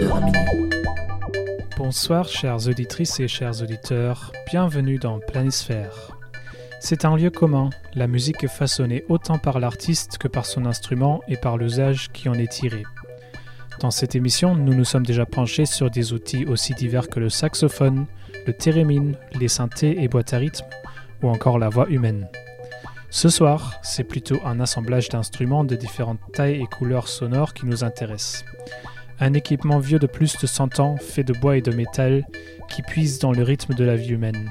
22h à minuit. Bonsoir chères auditrices et chers auditeurs, bienvenue dans Planisphère. C'est un lieu commun, la musique est façonnée autant par l'artiste que par son instrument et par l'usage qui en est tiré. Dans cette émission, nous nous sommes déjà penchés sur des outils aussi divers que le saxophone, le thérémine, les synthés et boîtes à rythme, ou encore la voix humaine. Ce soir, c'est plutôt un assemblage d'instruments de différentes tailles et couleurs sonores qui nous intéresse. Un équipement vieux de plus de 100 ans, fait de bois et de métal, qui puise dans le rythme de la vie humaine.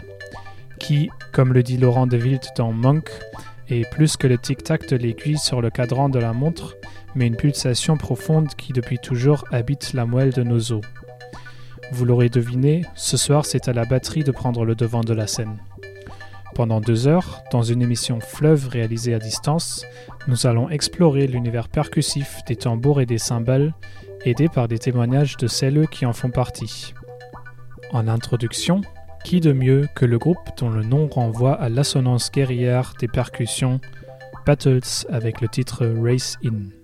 Qui, comme le dit Laurent de Wild dans Monk, est plus que le tic-tac de l'aiguille sur le cadran de la montre, mais une pulsation profonde qui depuis toujours habite la moelle de nos os. Vous l'aurez deviné, ce soir c'est à la batterie de prendre le devant de la scène. Pendant deux heures, dans une émission fleuve réalisée à distance, nous allons explorer l'univers percussif des tambours et des cymbales, aidés par des témoignages de celles qui en font partie. En introduction, qui de mieux que le groupe dont le nom renvoie à l'assonance guerrière des percussions, Battles avec le titre Race In?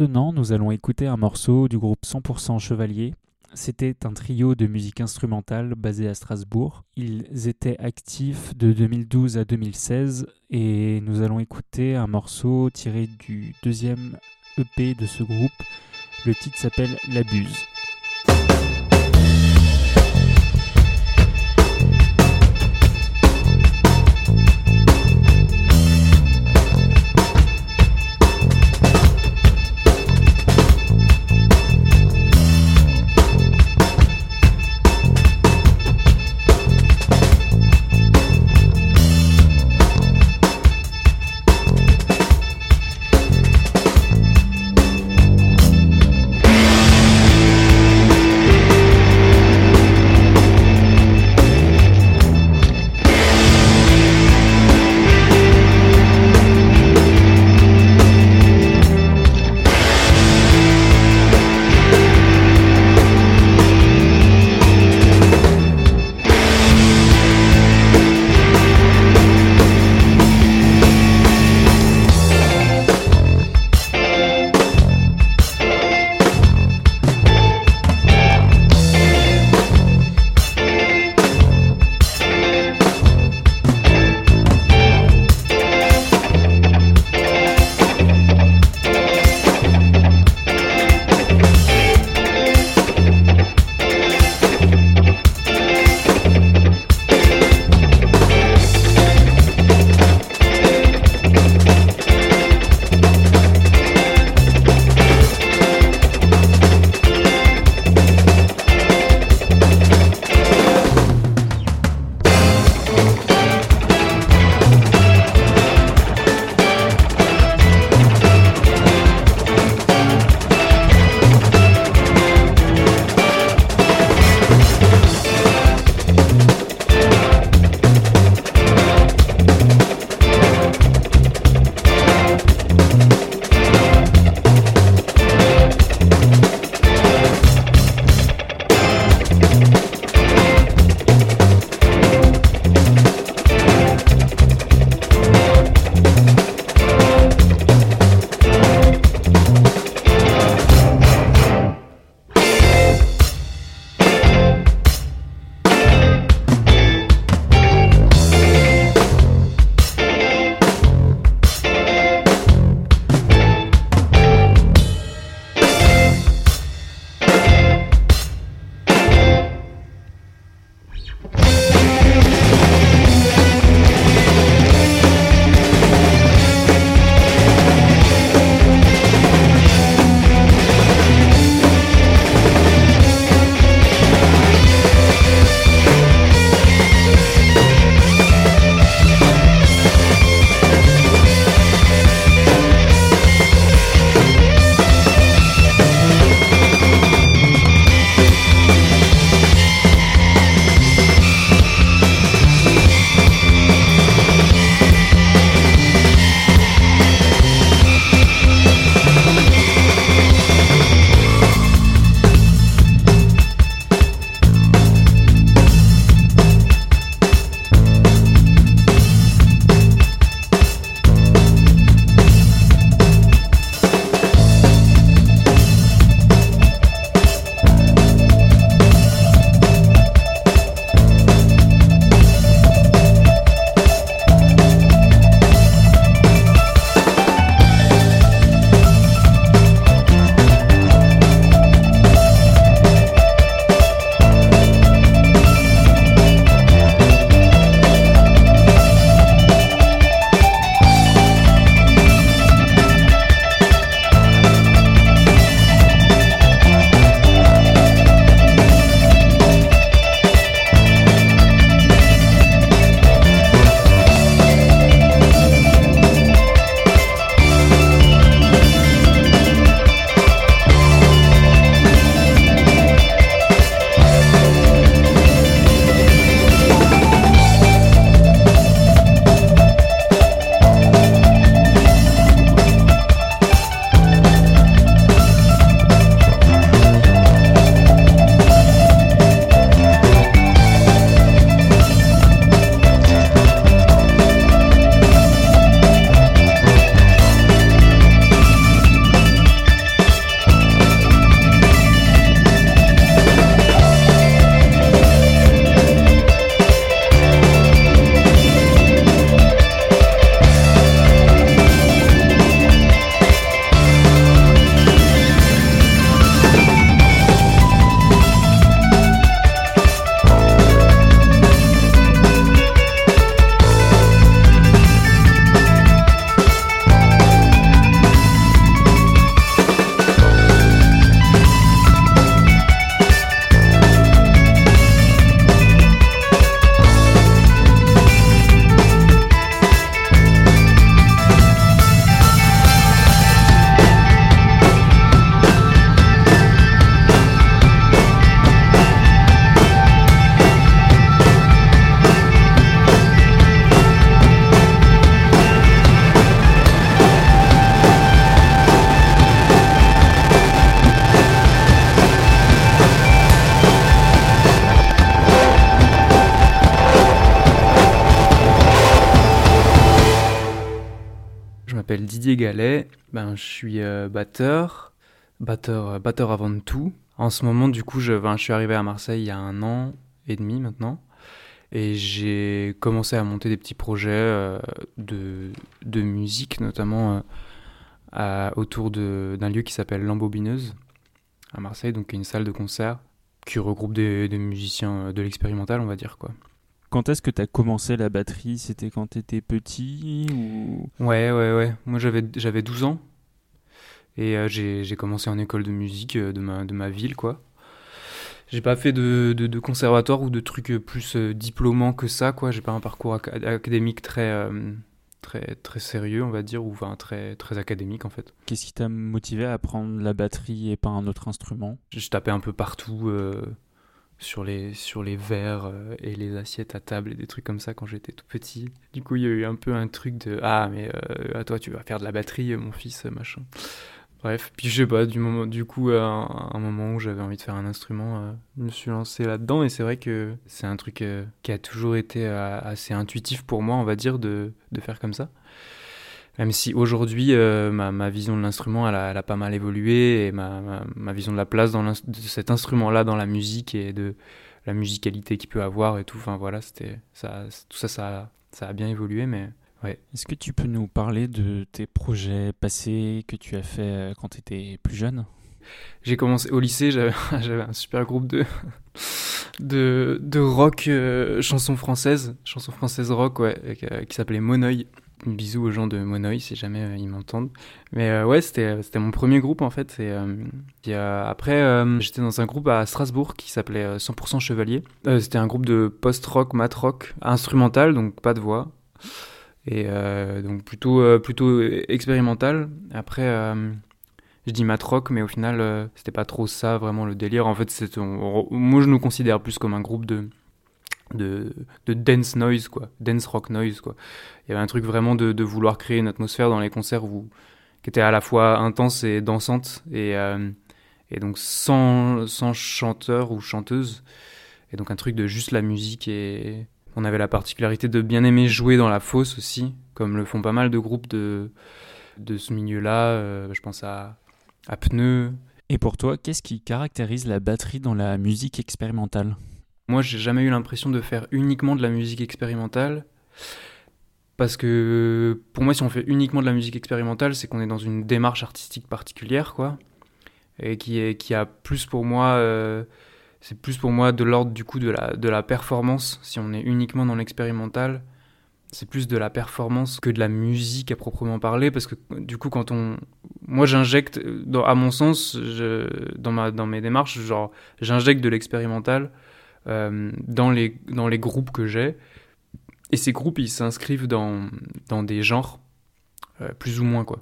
Maintenant, nous allons écouter un morceau du groupe 100% Chevalier. C'était un trio de musique instrumentale basé à Strasbourg. Ils étaient actifs de 2012 à 2016 et nous allons écouter un morceau tiré du deuxième EP de ce groupe. Le titre s'appelle L'Abuse. Didier. Ben, je suis batteur, batteur, batteur avant tout. En ce moment, du coup, je, je suis arrivé à Marseille il y a un an et demi maintenant. Et j'ai commencé à monter des petits projets euh, de, de, musique, notamment euh, autour d'un lieu qui s'appelle L'Embobineuse à Marseille, donc une salle de concert qui regroupe des, des musiciens euh, de l'expérimental, on va dire. quoi. Quand est-ce que tu as commencé la batterie? C'était quand tu étais petit ou... Ouais, ouais, ouais. Moi j'avais 12 ans. Et j'ai commencé en école de musique de ma, de ma ville, quoi. J'ai pas fait de, de, conservatoire ou de trucs plus euh, diplômants que ça, quoi. J'ai pas un parcours académique très, euh, très, très sérieux, on va dire, ou enfin très, très académique en fait. Qu'est-ce qui t'a motivé à apprendre la batterie et pas un autre instrument? Je tapais un peu partout euh, sur, les, sur les verres et les assiettes à table et des trucs comme ça quand j'étais tout petit. Du coup, il y a eu un peu un truc de Ah, mais à toi, tu vas faire de la batterie, mon fils, machin. Bref, puis je sais pas, du, moment, du coup, à un, moment où j'avais envie de faire un instrument, euh, je me suis lancé là-dedans et c'est vrai que c'est un truc euh, qui a toujours été euh, assez intuitif pour moi, on va dire, de, de faire comme ça. Même si aujourd'hui, ma, ma, vision de l'instrument, elle, elle a, pas mal évolué et ma, ma, ma vision de la place dans de cet instrument-là dans la musique et de la musicalité qu'il peut avoir et tout, enfin voilà, c'était ça, tout ça, ça, ça a bien évolué, mais est-ce que tu peux nous parler de tes projets passés que tu as fait euh, quand tu étais plus jeune? J'ai commencé au lycée, j'avais un super groupe de, de, de rock, euh, chansons françaises, chansons françaises rock, ouais, euh, qui s'appelait Monoï. Bisous aux gens de Monoï si jamais ils m'entendent. Mais ouais, c'était mon premier groupe en fait. Et, après, j'étais dans un groupe à Strasbourg qui s'appelait 100% Chevalier. c'était un groupe de post-rock, mat-rock, instrumental, donc pas de voix et euh, donc plutôt euh, plutôt expérimental. Après, euh, je dis matrock, mais au final, c'était pas trop ça vraiment le délire. En fait, moi je nous considère plus comme un groupe de de, de, dance noise quoi, dance rock noise quoi. Il y avait un truc vraiment de, de vouloir créer une atmosphère dans les concerts qui était à la fois intense et dansante et, et donc sans, sans chanteur ou chanteuse et donc un truc de juste la musique et, on avait la particularité de bien aimer jouer dans la fosse aussi, comme le font pas mal de groupes de, de ce milieu-là. Euh, je pense à, à Pneu. Et pour toi, qu'est-ce qui caractérise la batterie dans la musique expérimentale? Moi, j'ai jamais eu l'impression de faire uniquement de la musique expérimentale. Parce que pour moi, si on fait uniquement de la musique expérimentale, c'est qu'on est dans une démarche artistique particulière, quoi. Et qui, est, qui a plus pour moi. Euh, c'est plus pour moi de l'ordre du coup de la, de la performance. Si on est uniquement dans l'expérimental, c'est plus de la performance que de la musique à proprement parler, parce que du coup, quand on, moi, j'injecte, à mon sens, dans ma, dans mes démarches, genre, j'injecte de l'expérimental euh, dans les, dans les groupes que j'ai, et ces groupes, ils s'inscrivent dans, dans des genres euh, plus ou moins quoi.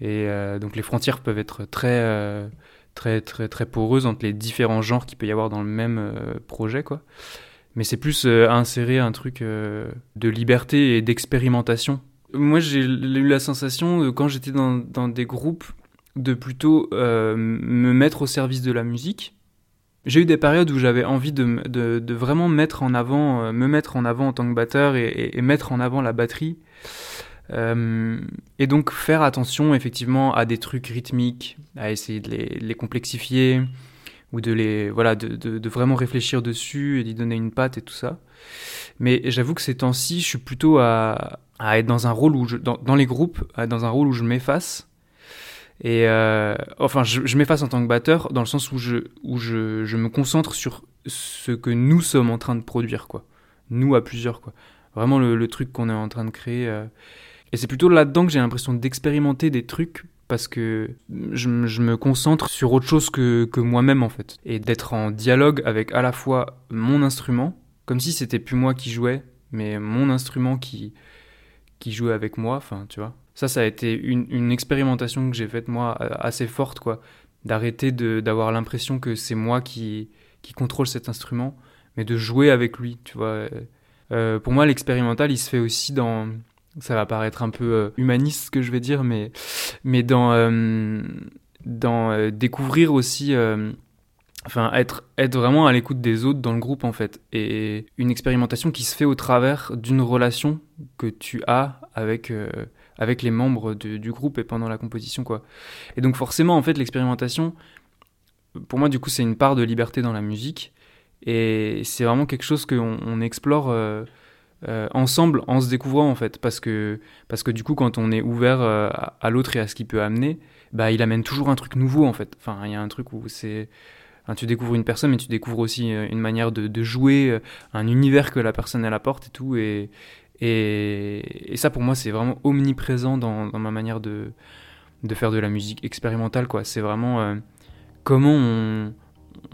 Et euh, donc les frontières peuvent être très très, très, très poreuse entre les différents genres qu'il peut y avoir dans le même euh, projet, quoi. Mais c'est plus euh, insérer un truc euh, de liberté et d'expérimentation. Moi, j'ai eu la sensation, quand j'étais dans, dans, des groupes, de plutôt me mettre au service de la musique. J'ai eu des périodes où j'avais envie de, de, de, vraiment mettre en avant, me mettre en avant en tant que batteur et, et mettre en avant la batterie. Euh, et donc faire attention effectivement à des trucs rythmiques, à essayer de les, complexifier ou de les voilà de, de, vraiment réfléchir dessus et d'y donner une patte et tout ça. Mais j'avoue que ces temps-ci, je suis plutôt à, à, être dans un rôle où je, dans, dans les groupes, dans un rôle où je m'efface. Et euh, enfin, je, je m'efface en tant que batteur dans le sens où je où je, je me concentre sur ce que nous sommes en train de produire quoi. Nous à plusieurs quoi. Vraiment le, le truc qu'on est en train de créer. Euh, et c'est plutôt là-dedans que j'ai l'impression d'expérimenter des trucs parce que je, me concentre sur autre chose que, que moi-même en fait. Et d'être en dialogue avec à la fois mon instrument, comme si c'était plus moi qui jouais, mais mon instrument qui, qui jouait avec moi, enfin tu vois. Ça, ça a été une, une expérimentation que j'ai faite moi assez forte quoi. D'arrêter d'avoir l'impression que c'est moi qui, qui contrôle cet instrument, mais de jouer avec lui, tu vois. Euh, pour moi, l'expérimental, il se fait aussi dans, ça va paraître un peu euh, humaniste ce que je vais dire, mais, mais dans, euh, dans euh, découvrir aussi, enfin être, être vraiment à l'écoute des autres dans le groupe en fait, et une expérimentation qui se fait au travers d'une relation que tu as avec, avec les membres du groupe et pendant la composition quoi. Et donc forcément en fait l'expérimentation, pour moi du coup c'est une part de liberté dans la musique et c'est vraiment quelque chose qu'on on explore euh, euh, ensemble en se découvrant en fait parce que parce que du coup quand on est ouvert euh, à l'autre et à ce qu'il peut amener, bah il amène toujours un truc nouveau en fait. Enfin il y a un truc où c'est tu découvres une personne, mais tu découvres aussi une manière de, jouer, un univers que la personne elle apporte et tout. Et, et, ça, pour moi, c'est vraiment omniprésent dans, ma manière de, faire de la musique expérimentale. quoi. C'est vraiment euh, comment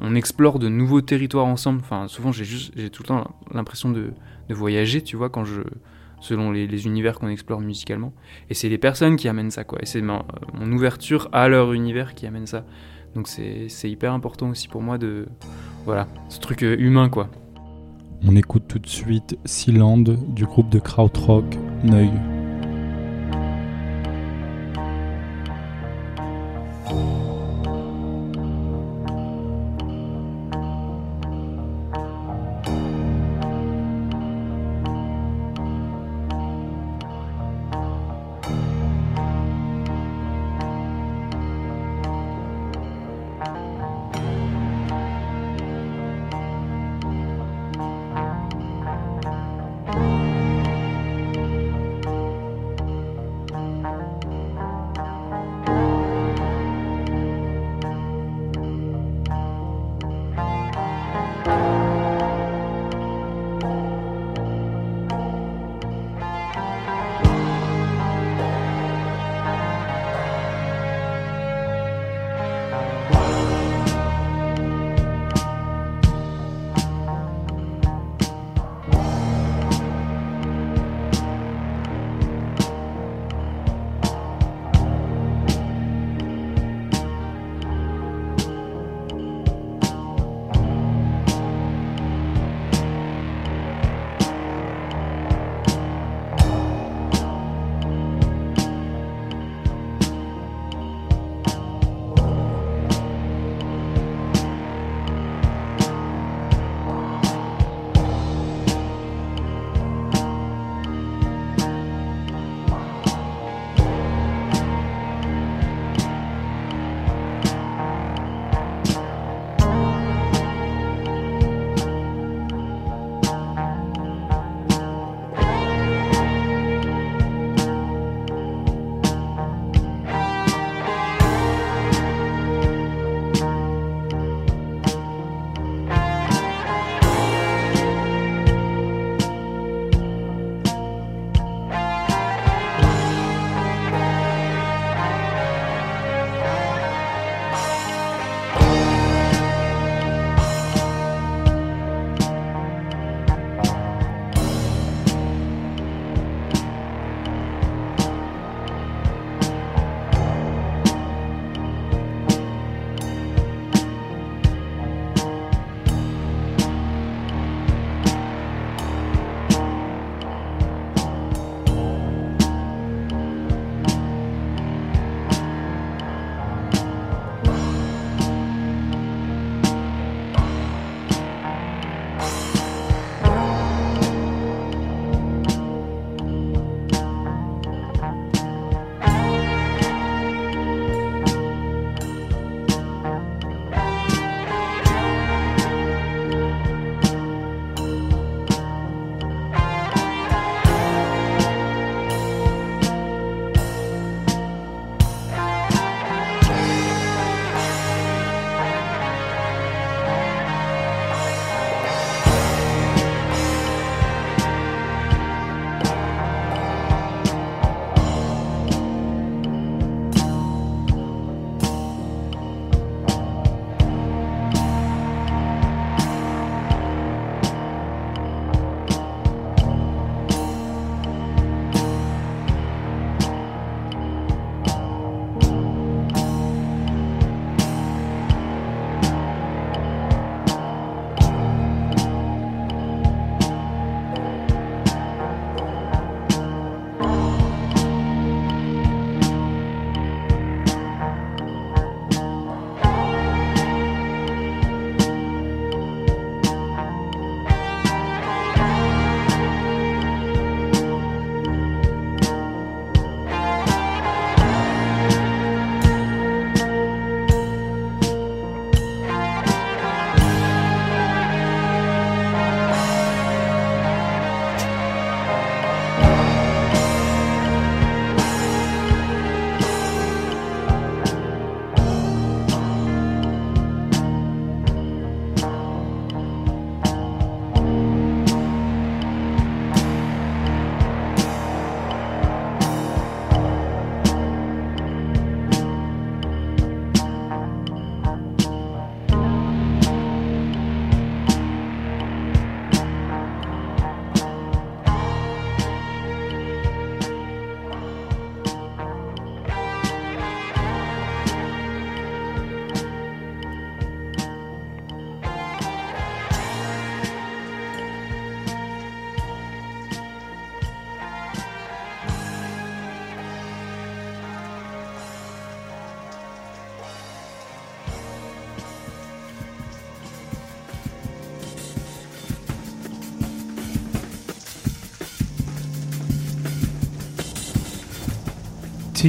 on, explore de nouveaux territoires ensemble. Enfin, souvent, j'ai juste, j'ai tout le temps l'impression de, de, voyager, tu vois, quand je, selon les, univers qu'on explore musicalement. Et c'est les personnes qui amènent ça, quoi. Et c'est mon ouverture à leur univers qui amène ça. Donc c'est hyper important aussi pour moi de, voilà, ce truc euh, humain, quoi. On écoute tout de suite Sealand du groupe de krautrock Neuil.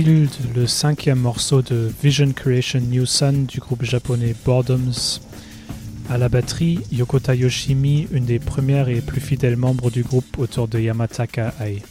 Le cinquième morceau de Vision Creation New Sun du groupe japonais Boredoms. À la batterie, Yokota Yoshimi, une des premières et plus fidèles membres du groupe autour de Yamataka Ai.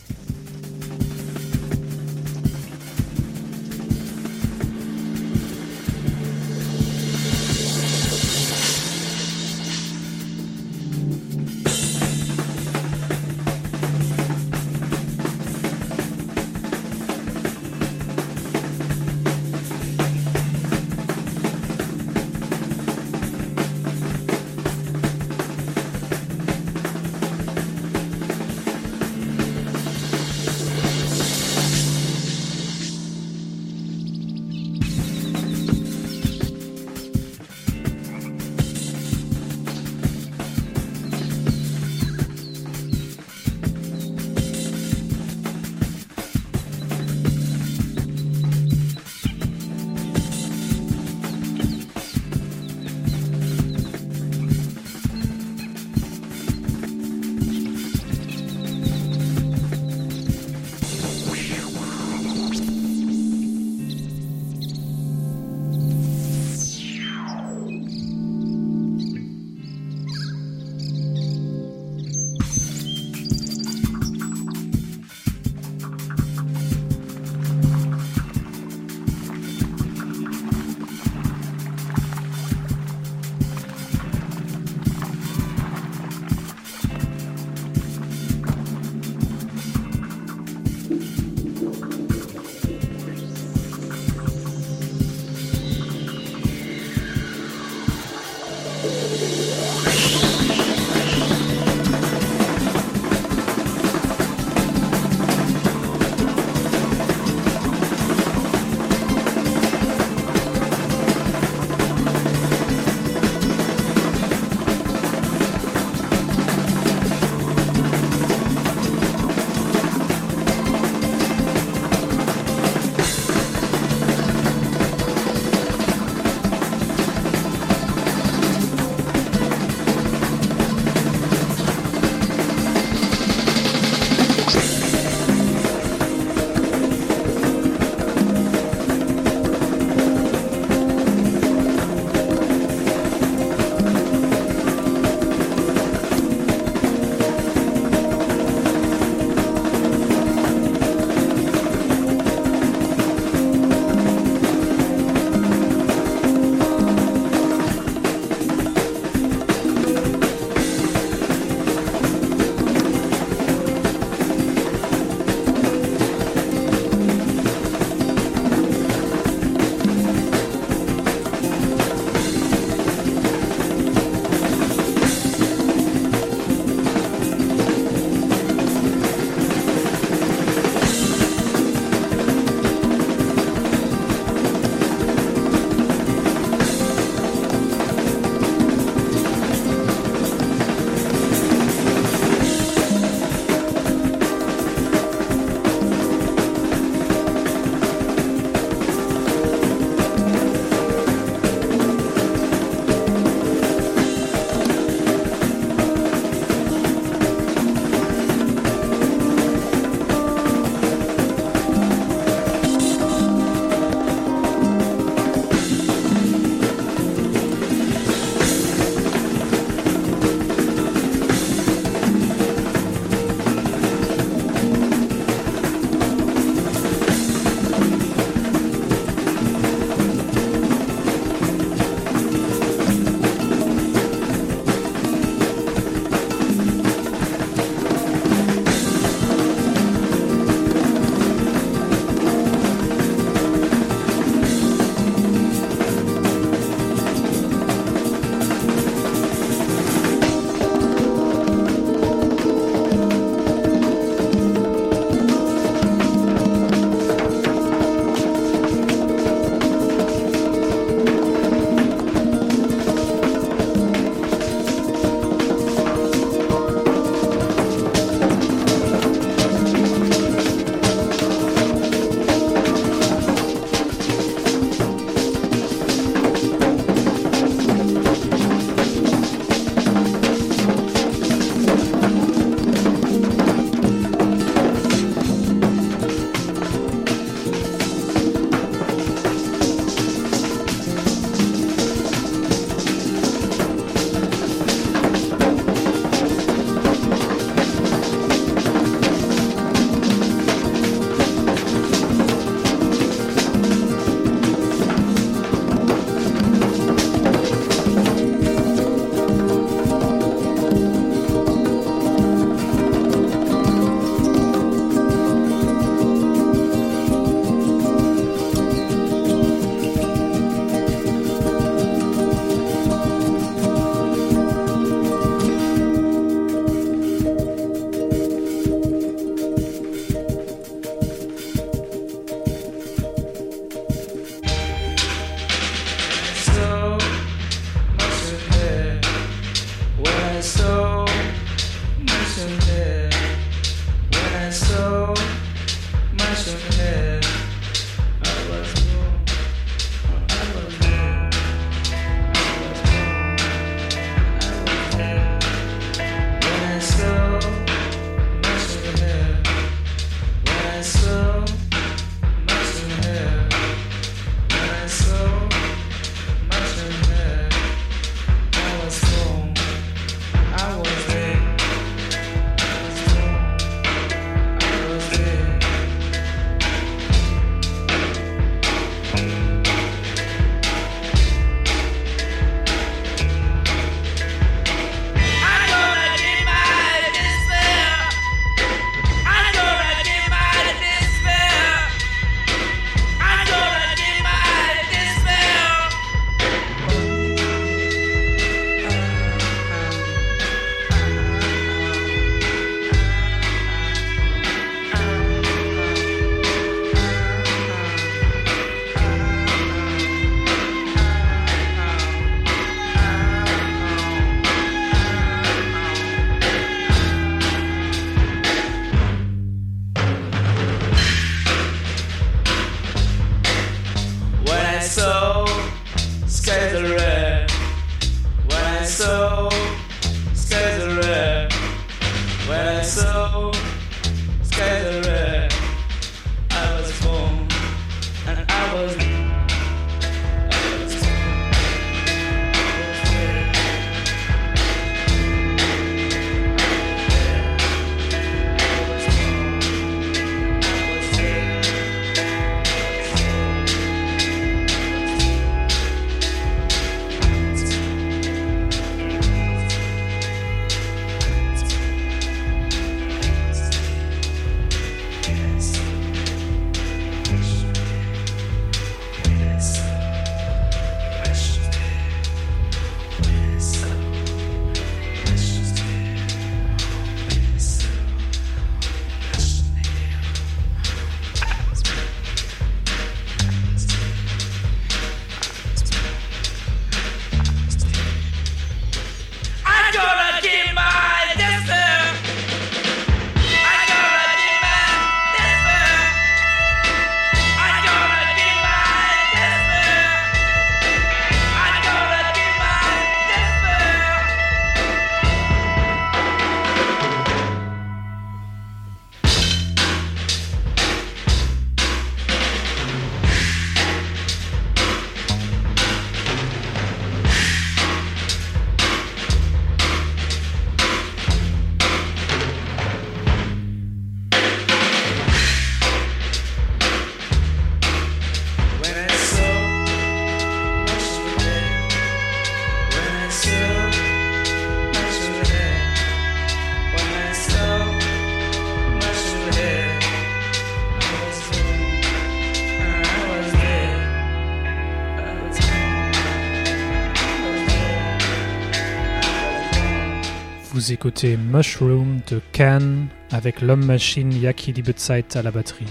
Écoutez Mushroom de Can avec l'homme machine Yaki Liebezeit à la batterie.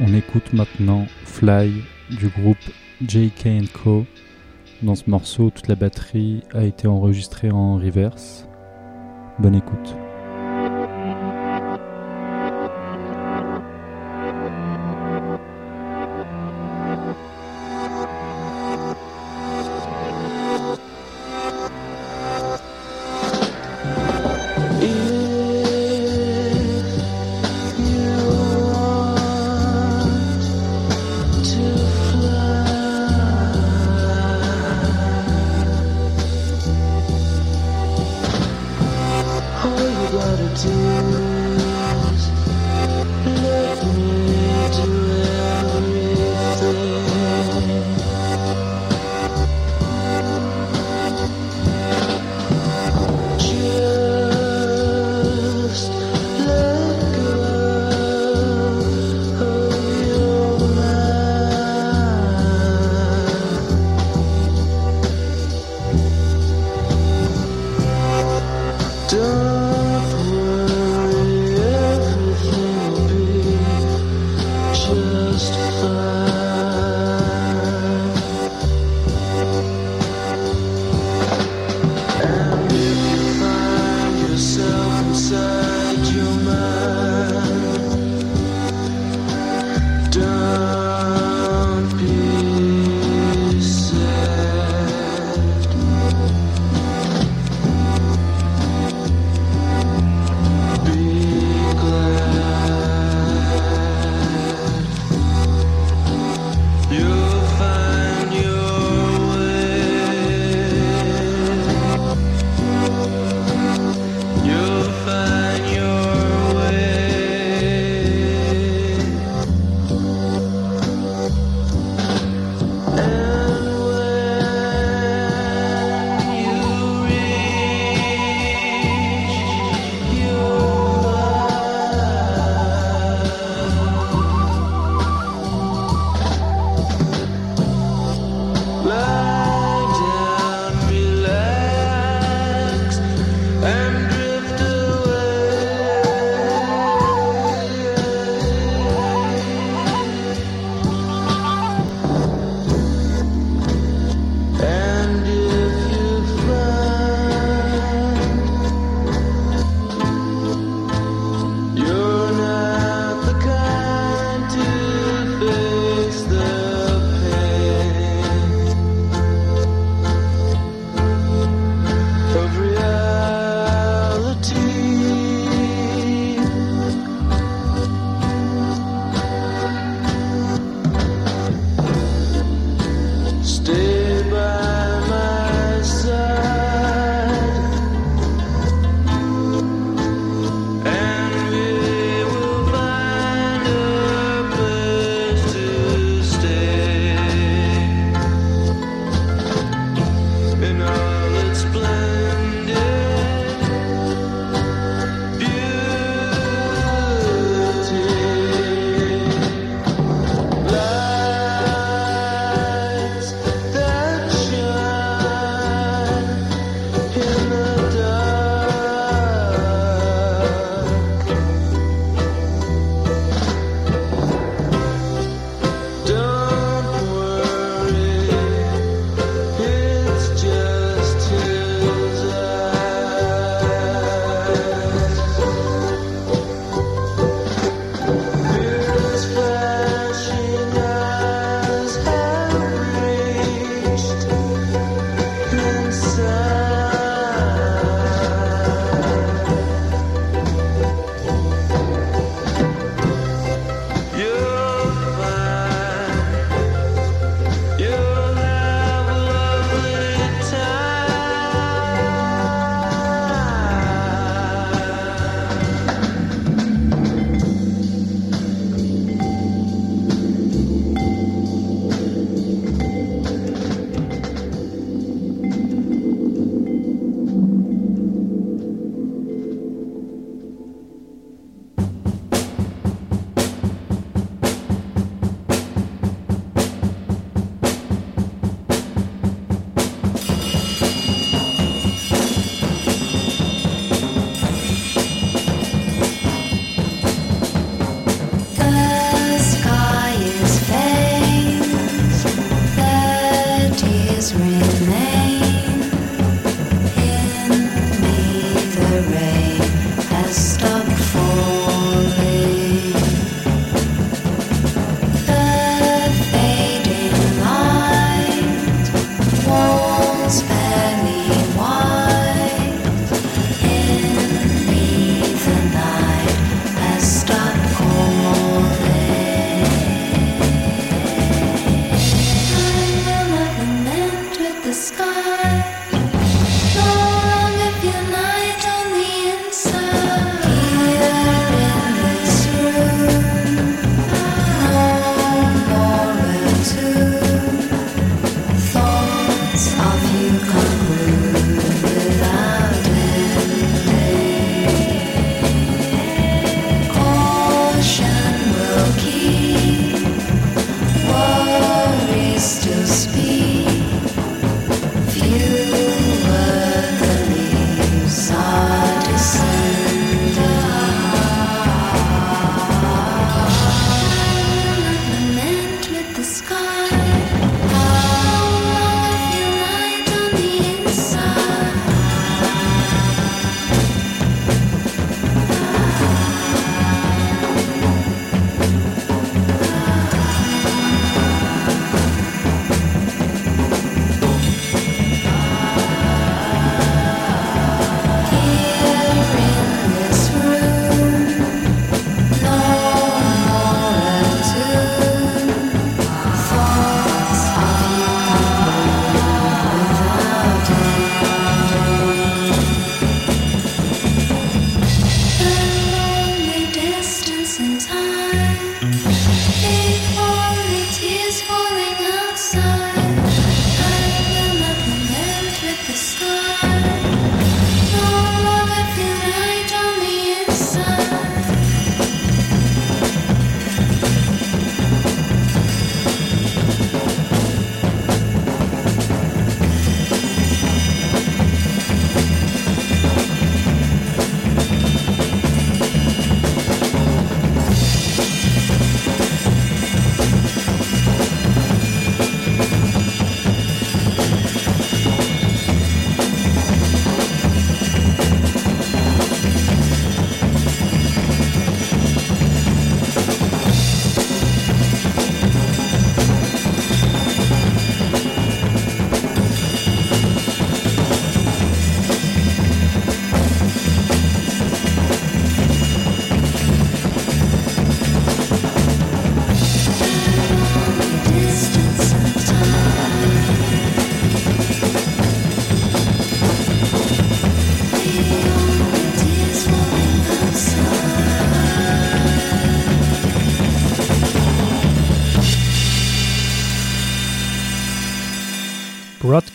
On écoute maintenant Fly du groupe JK Co. Dans ce morceau, toute la batterie a été enregistrée en reverse. Bonne écoute.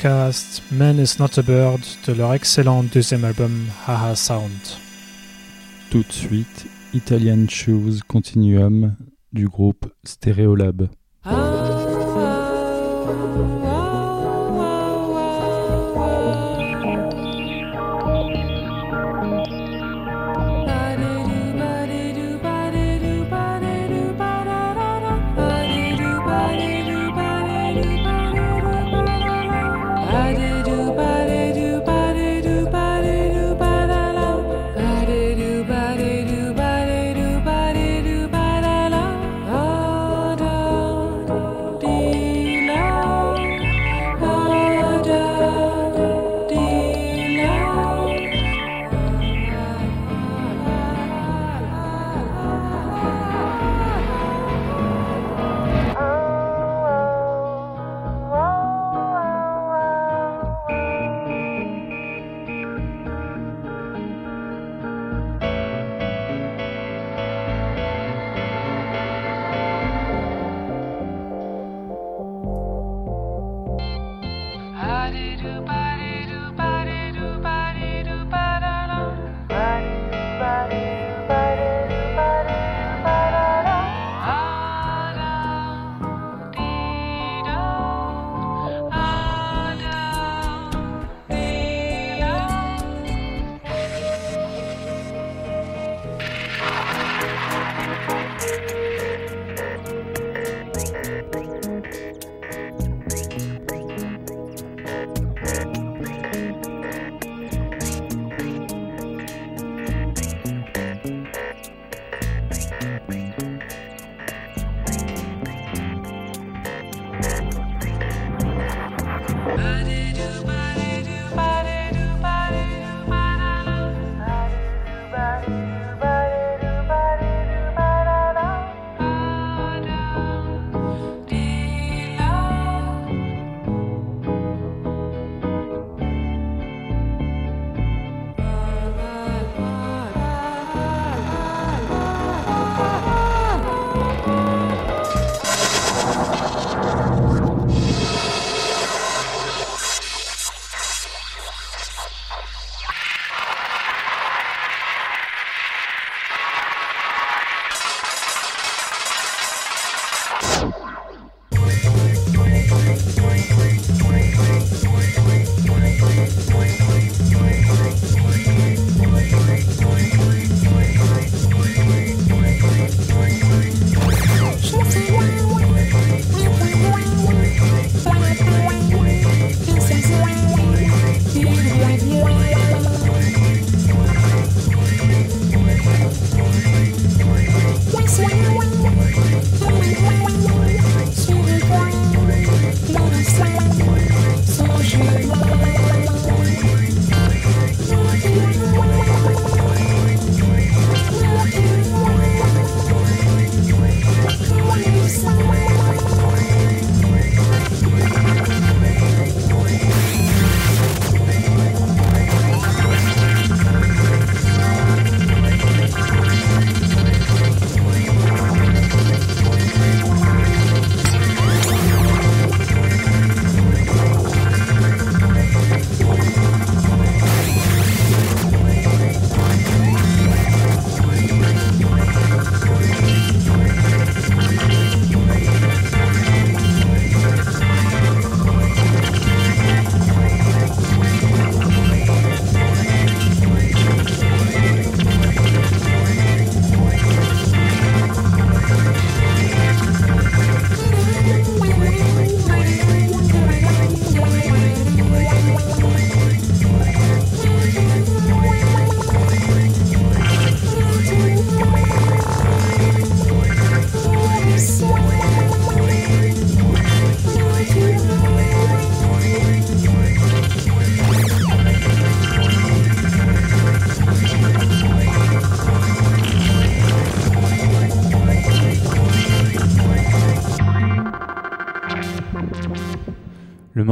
Broadcast Man is Not a Bird de leur excellent deuxième album Haha Sound. Tout de suite, Italian Shoes Continuum du groupe Stereolab.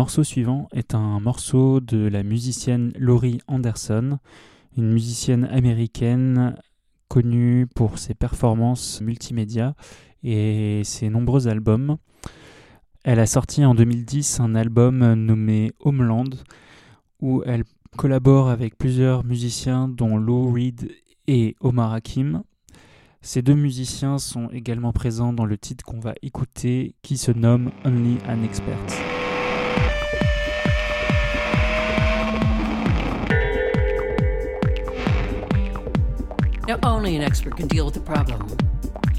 Morceau suivant est un morceau de la musicienne Laurie Anderson, une musicienne américaine connue pour ses performances multimédia et ses nombreux albums. Elle a sorti en 2010 un album nommé Homeland où elle collabore avec plusieurs musiciens dont Lou Reed et Omar Hakim. Ces deux musiciens sont également présents dans le titre qu'on va écouter qui se nomme Only an Expert. Now, only an expert can deal with the problem.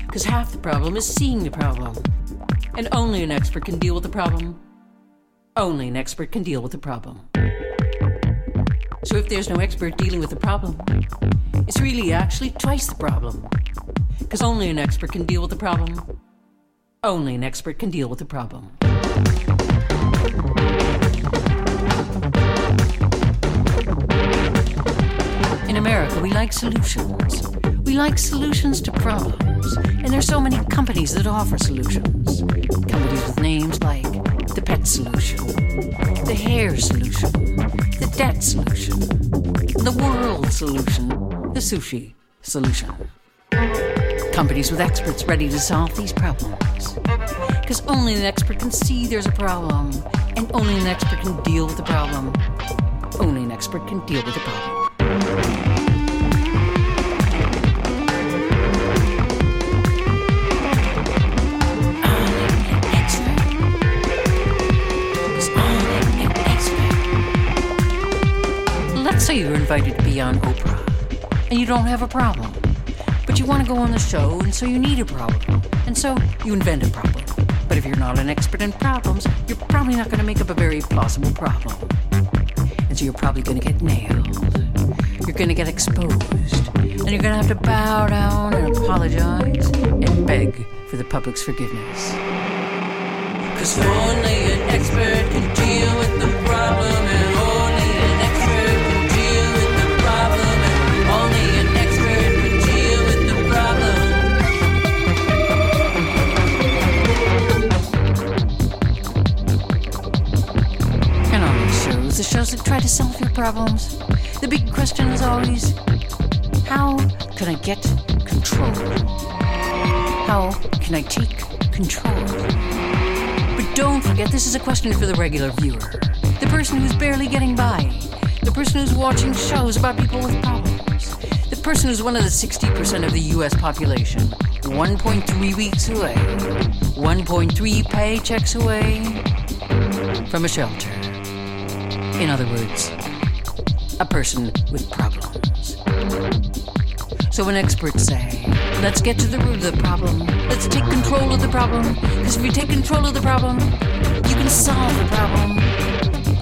Because half the problem is seeing the problem. And only an expert can deal with the problem. Only an expert can deal with the problem. So if there's no expert dealing with the problem, it's really actually twice the problem. Because only an expert can deal with the problem. Only an expert can deal with the problem. In America, we like solutions. We like solutions to problems. And there's so many companies that offer solutions. Companies with names like the pet solution, the hair solution, the debt solution, the world solution, the sushi solution. Companies with experts ready to solve these problems. Because only an expert can see there's a problem, and only an expert can deal with the problem. Only an expert can deal with the problem. Say you're invited to be on Oprah and you don't have a problem, but you want to go on the show and so you need a problem, and so you invent a problem. But if you're not an expert in problems, you're probably not going to make up a very plausible problem. And so you're probably going to get nailed. You're going to get exposed. And you're going to have to bow down and apologize and beg for the public's forgiveness. Cause only an expert can deal with the problem, the shows that try to solve your problems, the big question is always how can I get control? How can I take control? But don't forget, this is a question for the regular viewer. The person who's barely getting by. The person who's watching shows about people with problems. The person who's one of the 60% of the US population. 1.3 weeks away. 1.3 paychecks away from a shelter. In other words, a person with problems. So when experts say, let's get to the root of the problem, let's take control of the problem, because if you take control of the problem, you can solve the problem.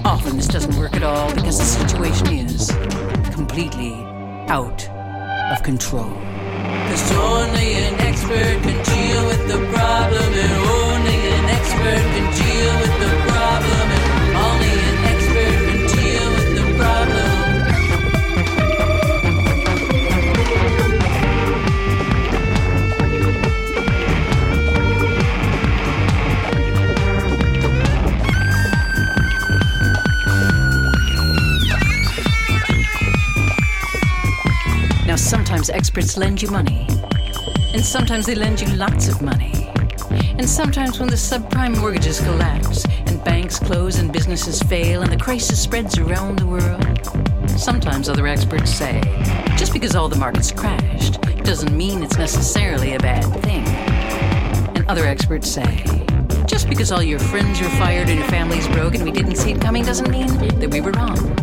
Often this doesn't work at all because the situation is completely out of control. Because only an expert can deal with the problem, and only an expert can deal with the problem, Now, sometimes experts lend you money, and sometimes they lend you lots of money. And sometimes, when the subprime mortgages collapse, and banks close, and businesses fail, and the crisis spreads around the world, sometimes other experts say just because all the markets crashed doesn't mean it's necessarily a bad thing. And other experts say just because all your friends are fired and your family's broke and we didn't see it coming doesn't mean that we were wrong.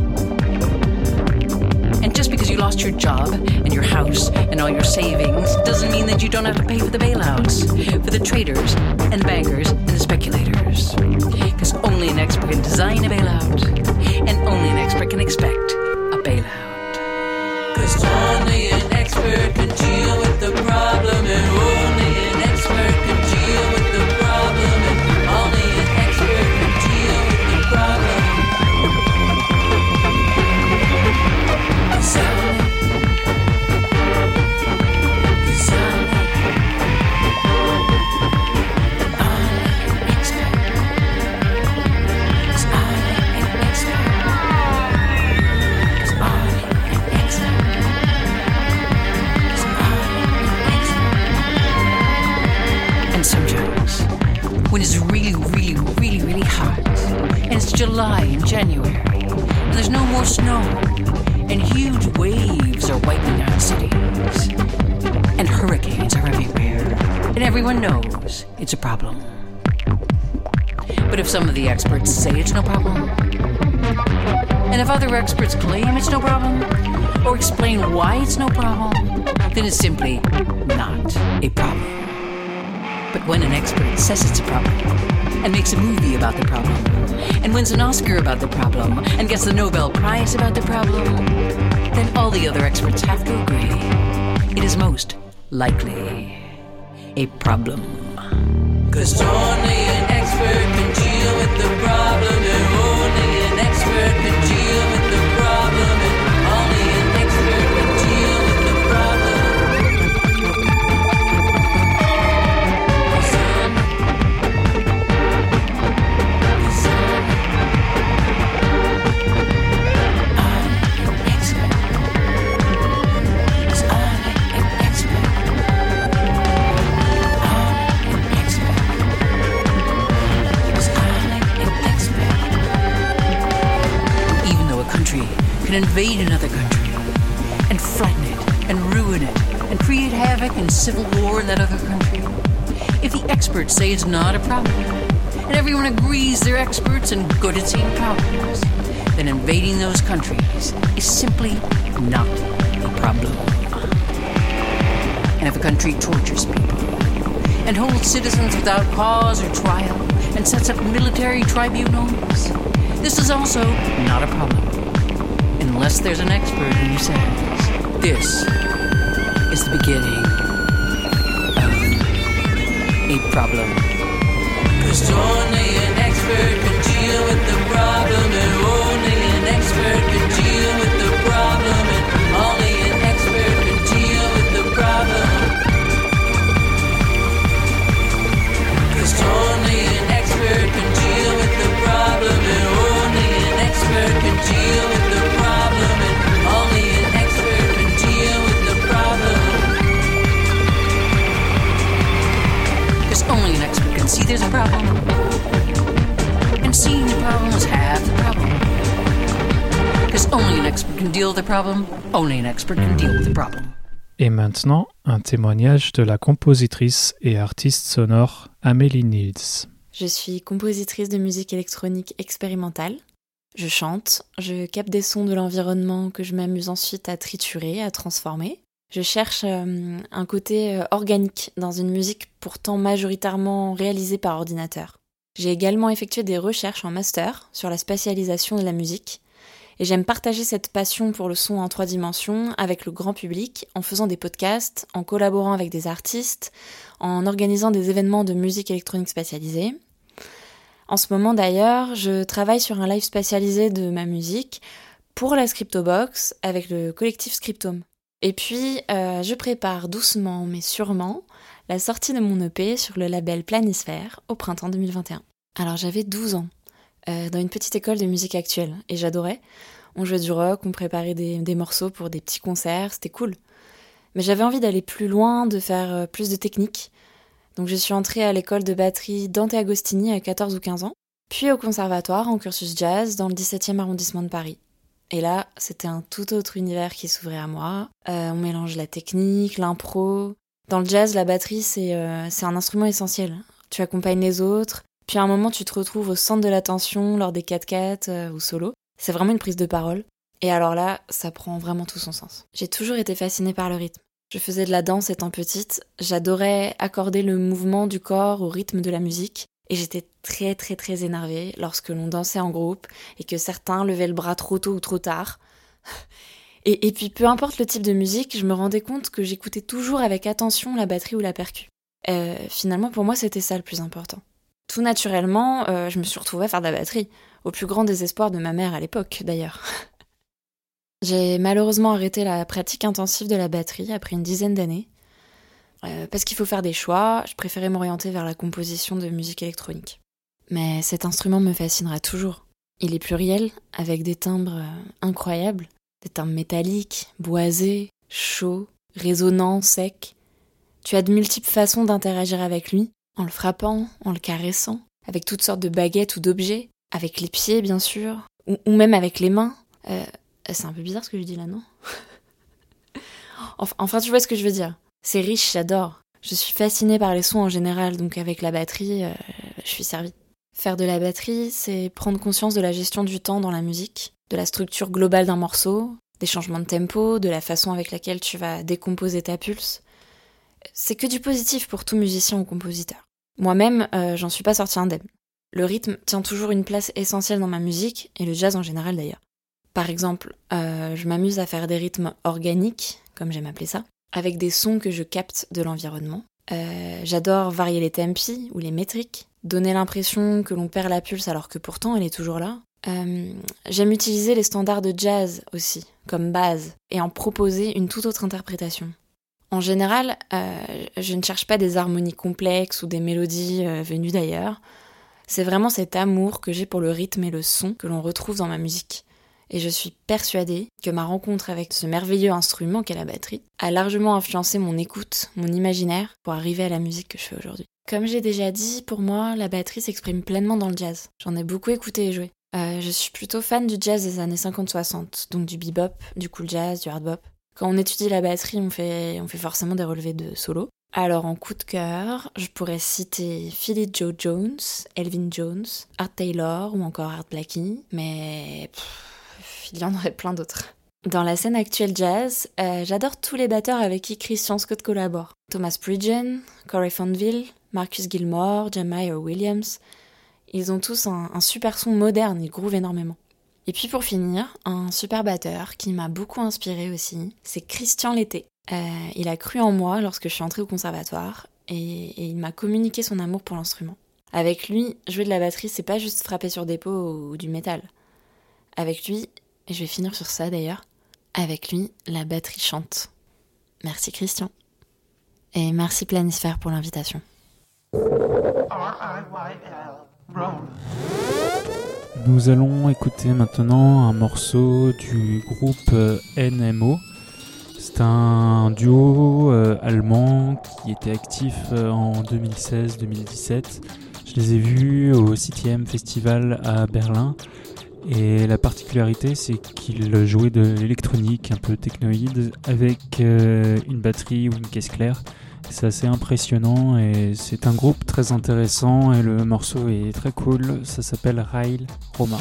Lost your job and your house and all your savings doesn't mean that you don't have to pay for the bailouts, for the traders and the bankers and the speculators. Because only an expert can design a bailout, and only an expert can expect a bailout. Because only an expert can deal with the problem, and July and January. And there's no more snow. And huge waves are wiping out cities. And hurricanes are everywhere. And everyone knows it's a problem. But if some of the experts say it's no problem, and if other experts claim it's no problem, or explain why it's no problem, then it's simply not a problem. But when an expert says it's a problem, and makes a movie about the problem, and wins an Oscar about the problem, and gets the Nobel Prize about the problem, then all the other experts have to agree it is most likely a problem. Cause only an expert can deal with the problem, and only an expert can deal can invade another country and flatten it and ruin it and create havoc and civil war in that other country, if the experts say it's not a problem and everyone agrees they're experts and good at seeing problems, then invading those countries is simply not a problem. And if a country tortures people and holds citizens without cause or trial and sets up military tribunals, this is also not a problem. Unless there's an expert who says this is the beginning of a problem. Cause only an expert can deal with the problem, and only an expert can there's a problem. And seeing the problem is half the problem. Cause only an expert can deal with the problem. Only an expert can deal with the problem. Et maintenant, un témoignage de la compositrice et artiste sonore Amélie Nils. Je suis compositrice de musique électronique expérimentale. Je chante, je capte des sons de l'environnement que je m'amuse ensuite à triturer, à transformer. Je cherche euh, un côté euh, organique dans une musique pourtant majoritairement réalisée par ordinateur. J'ai également effectué des recherches en master sur la spatialisation de la musique et j'aime partager cette passion pour le son en trois dimensions avec le grand public en faisant des podcasts, en collaborant avec des artistes, en organisant des événements de musique électronique spatialisée. En ce moment d'ailleurs, je travaille sur un live spatialisé de ma musique pour la Scriptobox avec le collectif Scriptome. Et puis, euh, je prépare doucement mais sûrement la sortie de mon EP sur le label Planisphère au printemps 2021. Alors j'avais 12 ans, euh, dans une petite école de musique actuelle, et j'adorais. On jouait du rock, on préparait des, morceaux pour des petits concerts, c'était cool. Mais j'avais envie d'aller plus loin, de faire euh, plus de technique. Donc je suis entrée à l'école de batterie Dante Agostini à 14 ou 15 ans, puis au conservatoire en cursus jazz dans le 17e arrondissement de Paris. Et là, c'était un tout autre univers qui s'ouvrait à moi. Euh, on mélange la technique, l'impro. Dans le jazz, la batterie, c'est euh, un instrument essentiel. Tu accompagnes les autres, puis à un moment, tu te retrouves au centre de l'attention lors des 4-4 euh, ou solo. C'est vraiment une prise de parole. Et alors là, ça prend vraiment tout son sens. J'ai toujours été fascinée par le rythme. Je faisais de la danse étant petite, j'adorais accorder le mouvement du corps au rythme de la musique, et j'étais très très très énervée lorsque l'on dansait en groupe et que certains levaient le bras trop tôt ou trop tard. Et, puis peu importe le type de musique, je me rendais compte que j'écoutais toujours avec attention la batterie ou la percu. Euh, finalement, pour moi, c'était ça le plus important. Tout naturellement, euh, je me suis retrouvée à faire de la batterie, au plus grand désespoir de ma mère à l'époque d'ailleurs. J'ai malheureusement arrêté la pratique intensive de la batterie après une dizaine d'années. Euh, parce qu'il faut faire des choix, je préférais m'orienter vers la composition de musique électronique. Mais cet instrument me fascinera toujours. Il est pluriel, avec des timbres incroyables, des timbres métalliques, boisés, chauds, résonnants, secs. Tu as de multiples façons d'interagir avec lui, en le frappant, en le caressant, avec toutes sortes de baguettes ou d'objets, avec les pieds bien sûr, ou, même avec les mains. Euh, c'est un peu bizarre ce que je dis là, non? Enfin, tu vois ce que je veux dire. C'est riche, j'adore. Je suis fascinée par les sons en général, donc avec la batterie, euh, je suis servie. Faire de la batterie, c'est prendre conscience de la gestion du temps dans la musique, de la structure globale d'un morceau, des changements de tempo, de la façon avec laquelle tu vas décomposer ta pulse. C'est que du positif pour tout musicien ou compositeur. Moi-même, euh, j'en suis pas sorti indemne. Le rythme tient toujours une place essentielle dans ma musique, et le jazz en général d'ailleurs. Par exemple, euh, je m'amuse à faire des rythmes organiques, comme j'aime appeler ça, avec des sons que je capte de l'environnement. Euh, j'adore varier les tempi ou les métriques, donner l'impression que l'on perd la pulse alors que pourtant elle est toujours là. Euh, j'aime utiliser les standards de jazz aussi, comme base, et en proposer une toute autre interprétation. En général, euh, je ne cherche pas des harmonies complexes ou des mélodies venues d'ailleurs. C'est vraiment cet amour que j'ai pour le rythme et le son que l'on retrouve dans ma musique et je suis persuadée que ma rencontre avec ce merveilleux instrument qu'est la batterie a largement influencé mon écoute, mon imaginaire pour arriver à la musique que je fais aujourd'hui. Comme j'ai déjà dit, pour moi, la batterie s'exprime pleinement dans le jazz. J'en ai beaucoup écouté et joué. Euh, je suis plutôt fan du jazz des années 50-60, donc du bebop, du cool jazz, du hard bop. Quand on étudie la batterie, on fait, on fait forcément des relevés de solo. Alors en coup de cœur, je pourrais citer Philly Joe Jones, Elvin Jones, Art Taylor ou encore Art Blakey, mais il y en aurait plein d'autres. Dans la scène actuelle jazz, euh, j'adore tous les batteurs avec qui Christian Scott collabore. Thomas Pridgen, Corey Fonville, Marcus Gilmore, Jamier Williams. Ils ont tous un, super son moderne, ils groove énormément. Et puis pour finir, un super batteur qui m'a beaucoup inspiré aussi, c'est Christian Lété. Euh, il a cru en moi lorsque je suis entrée au conservatoire et, et il m'a communiqué son amour pour l'instrument. Avec lui, jouer de la batterie, c'est pas juste frapper sur des pots ou du métal. Avec lui, et je vais finir sur ça d'ailleurs. Avec lui, la batterie chante. Merci Christian. Et merci Planisphère pour l'invitation. Nous allons écouter maintenant un morceau du groupe euh, NMO. C'est un duo euh, allemand qui était actif euh, en 2016-2017. Je les ai vus au 7 Festival à Berlin et la particularité, c'est qu'il jouait de l'électronique un peu technoïde avec une batterie ou une caisse claire. C'est assez impressionnant et c'est un groupe très intéressant et le morceau est très cool. Ça s'appelle Rail Roma.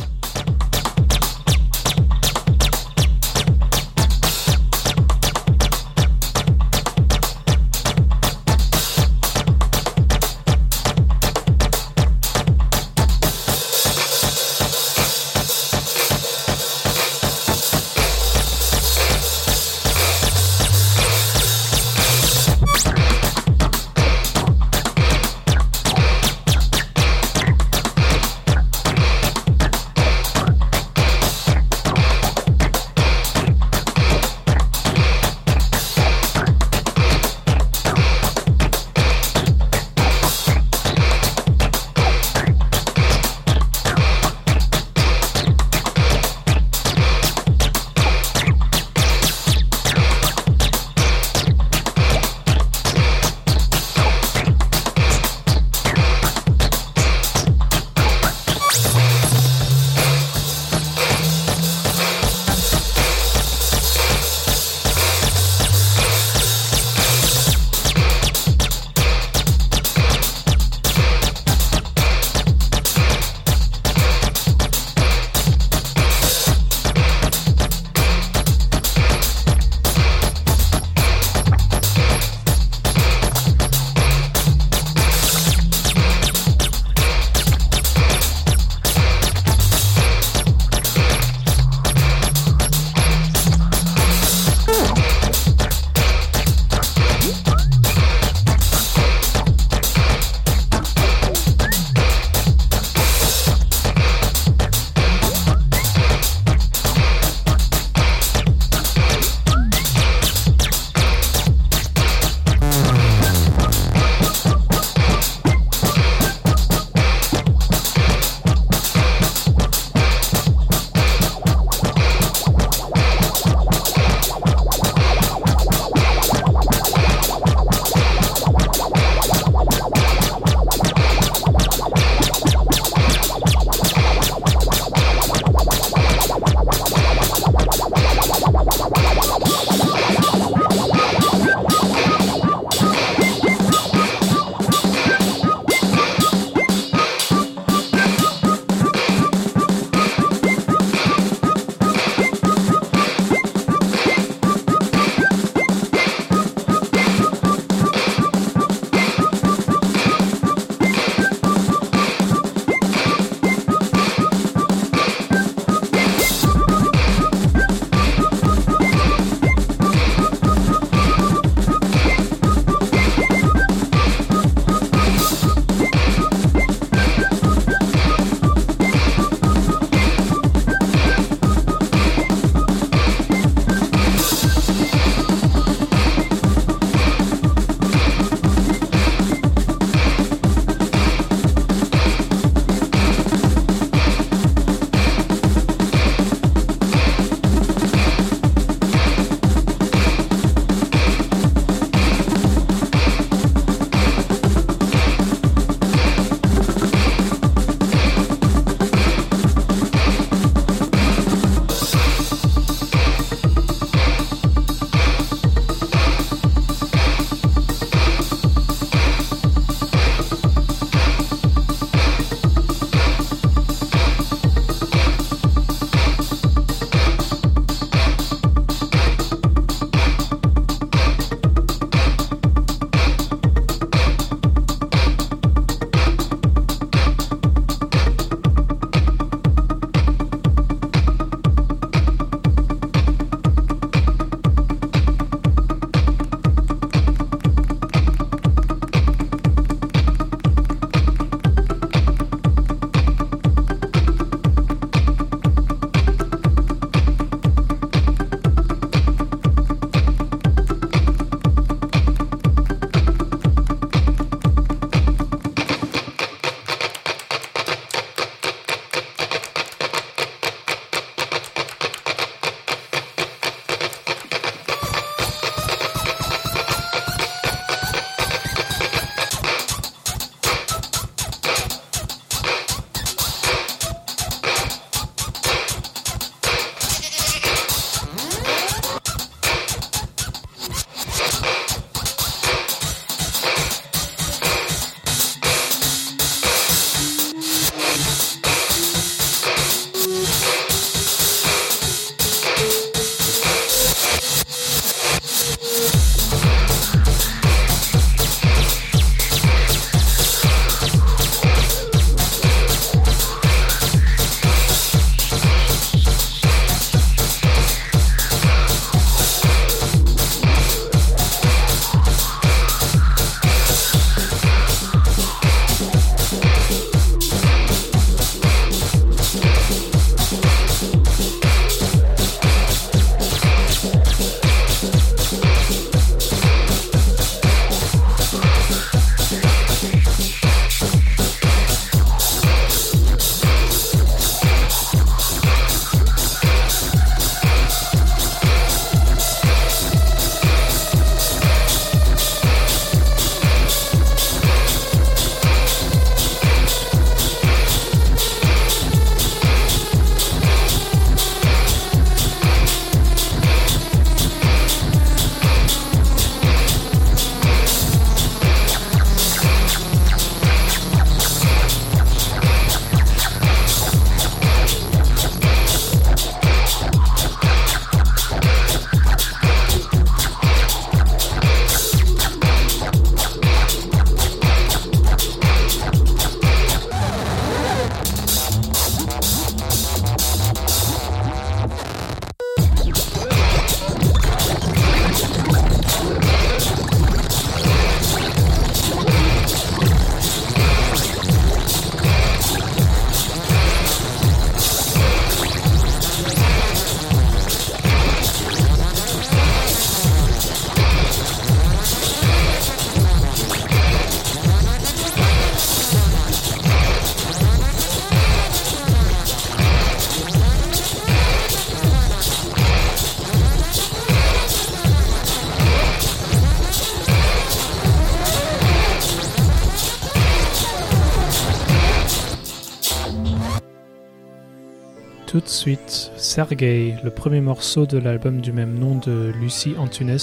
Sergei, le premier morceau de l'album du même nom de Lucie Antunes,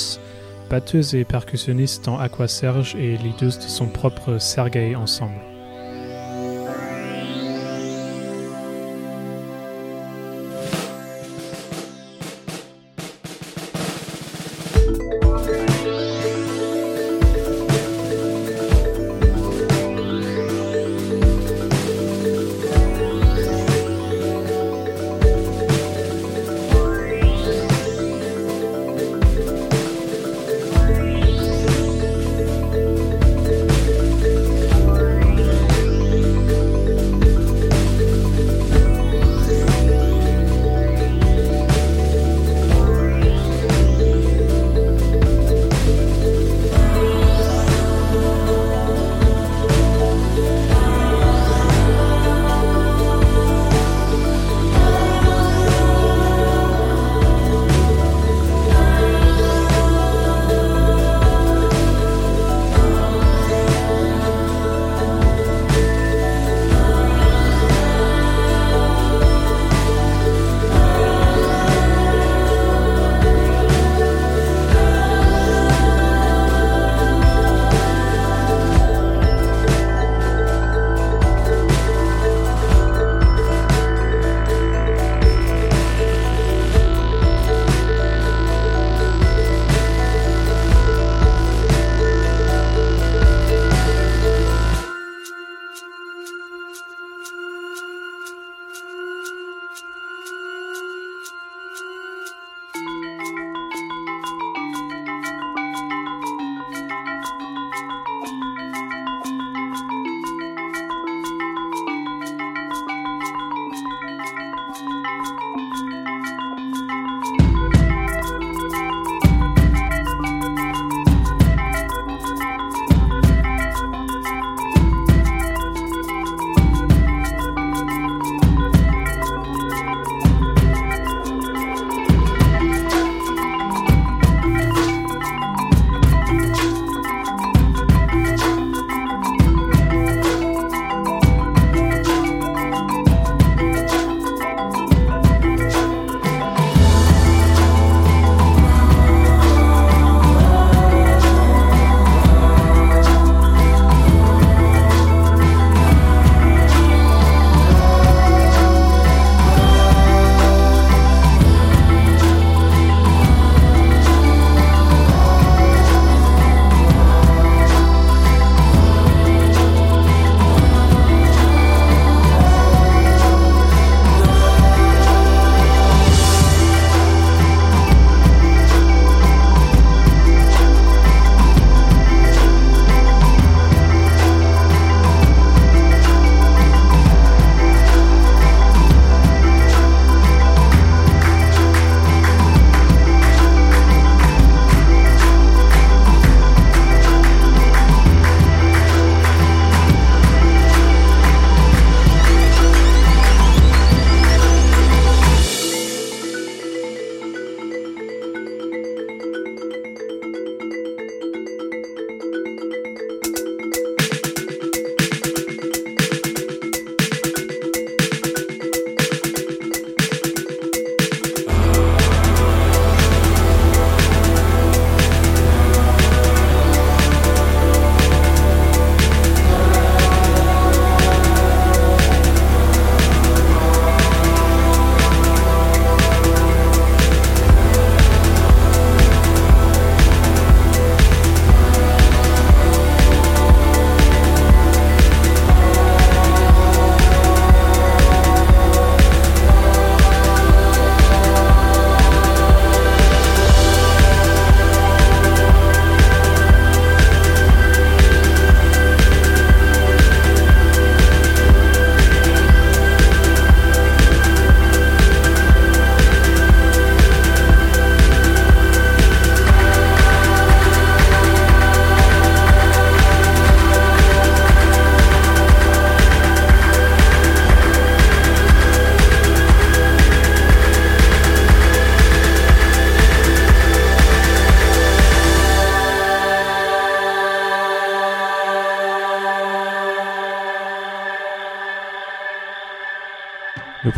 batteuse et percussionniste dans Aqua Serge et leaduse de son propre Sergei ensemble.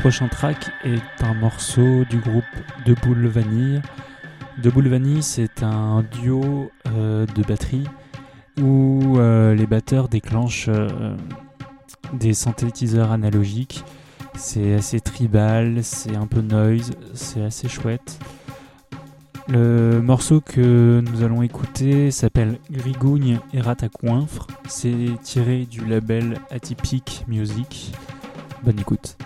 Prochain track est un morceau du groupe De Boule Vanille. De Boule Vanille, c'est un duo euh, de batterie où euh, les batteurs déclenchent euh, des synthétiseurs analogiques. C'est assez tribal, c'est un peu noise, c'est assez chouette. Le morceau que nous allons écouter s'appelle Grigougne et Ratacoinfre. C'est tiré du label Atypique Music. Bonne écoute.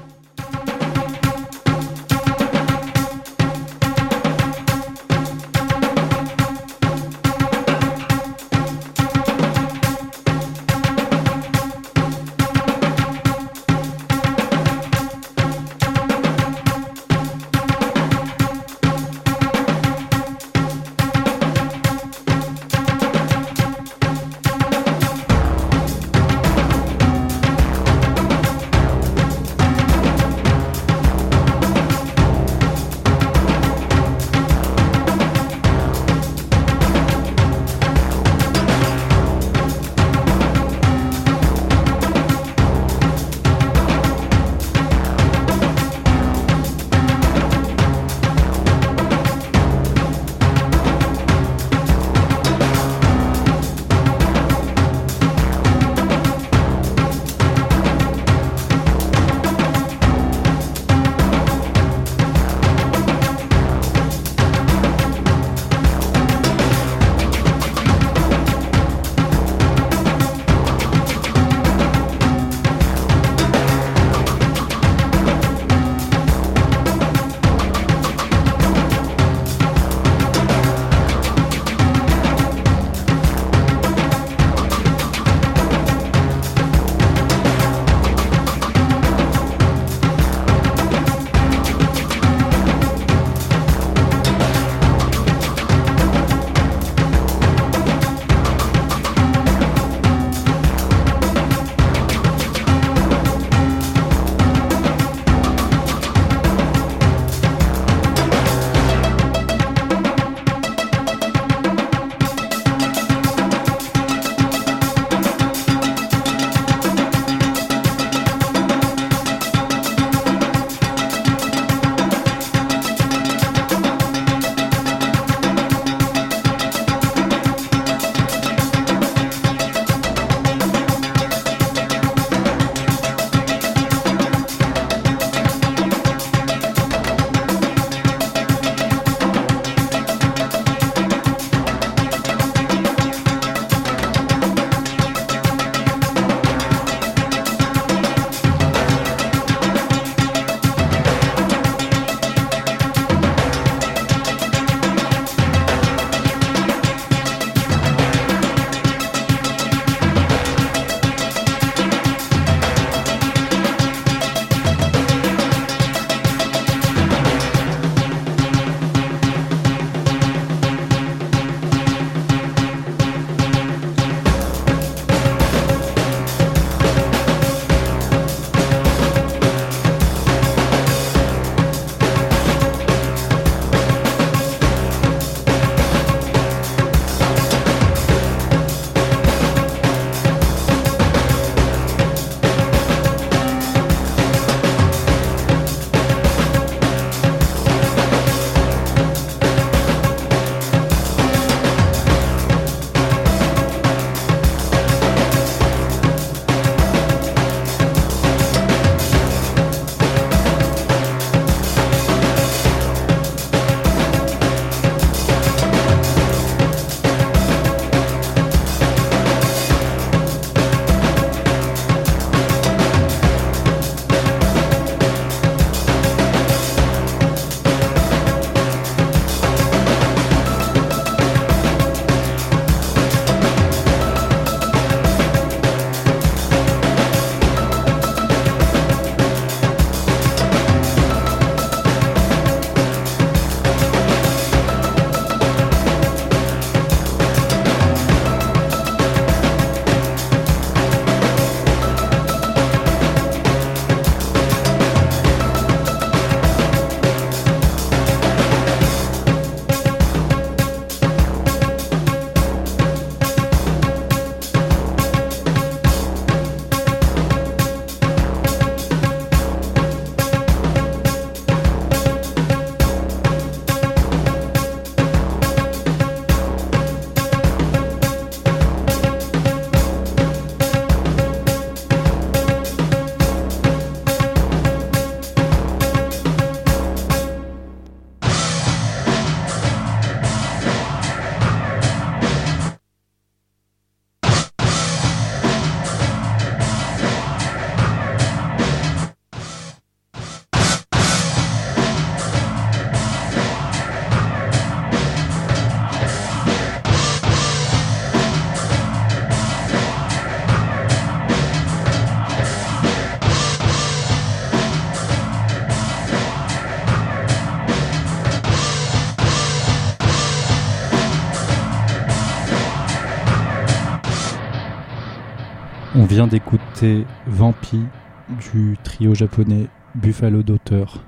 On vient d'écouter Vampi du trio japonais Buffalo d'auteur.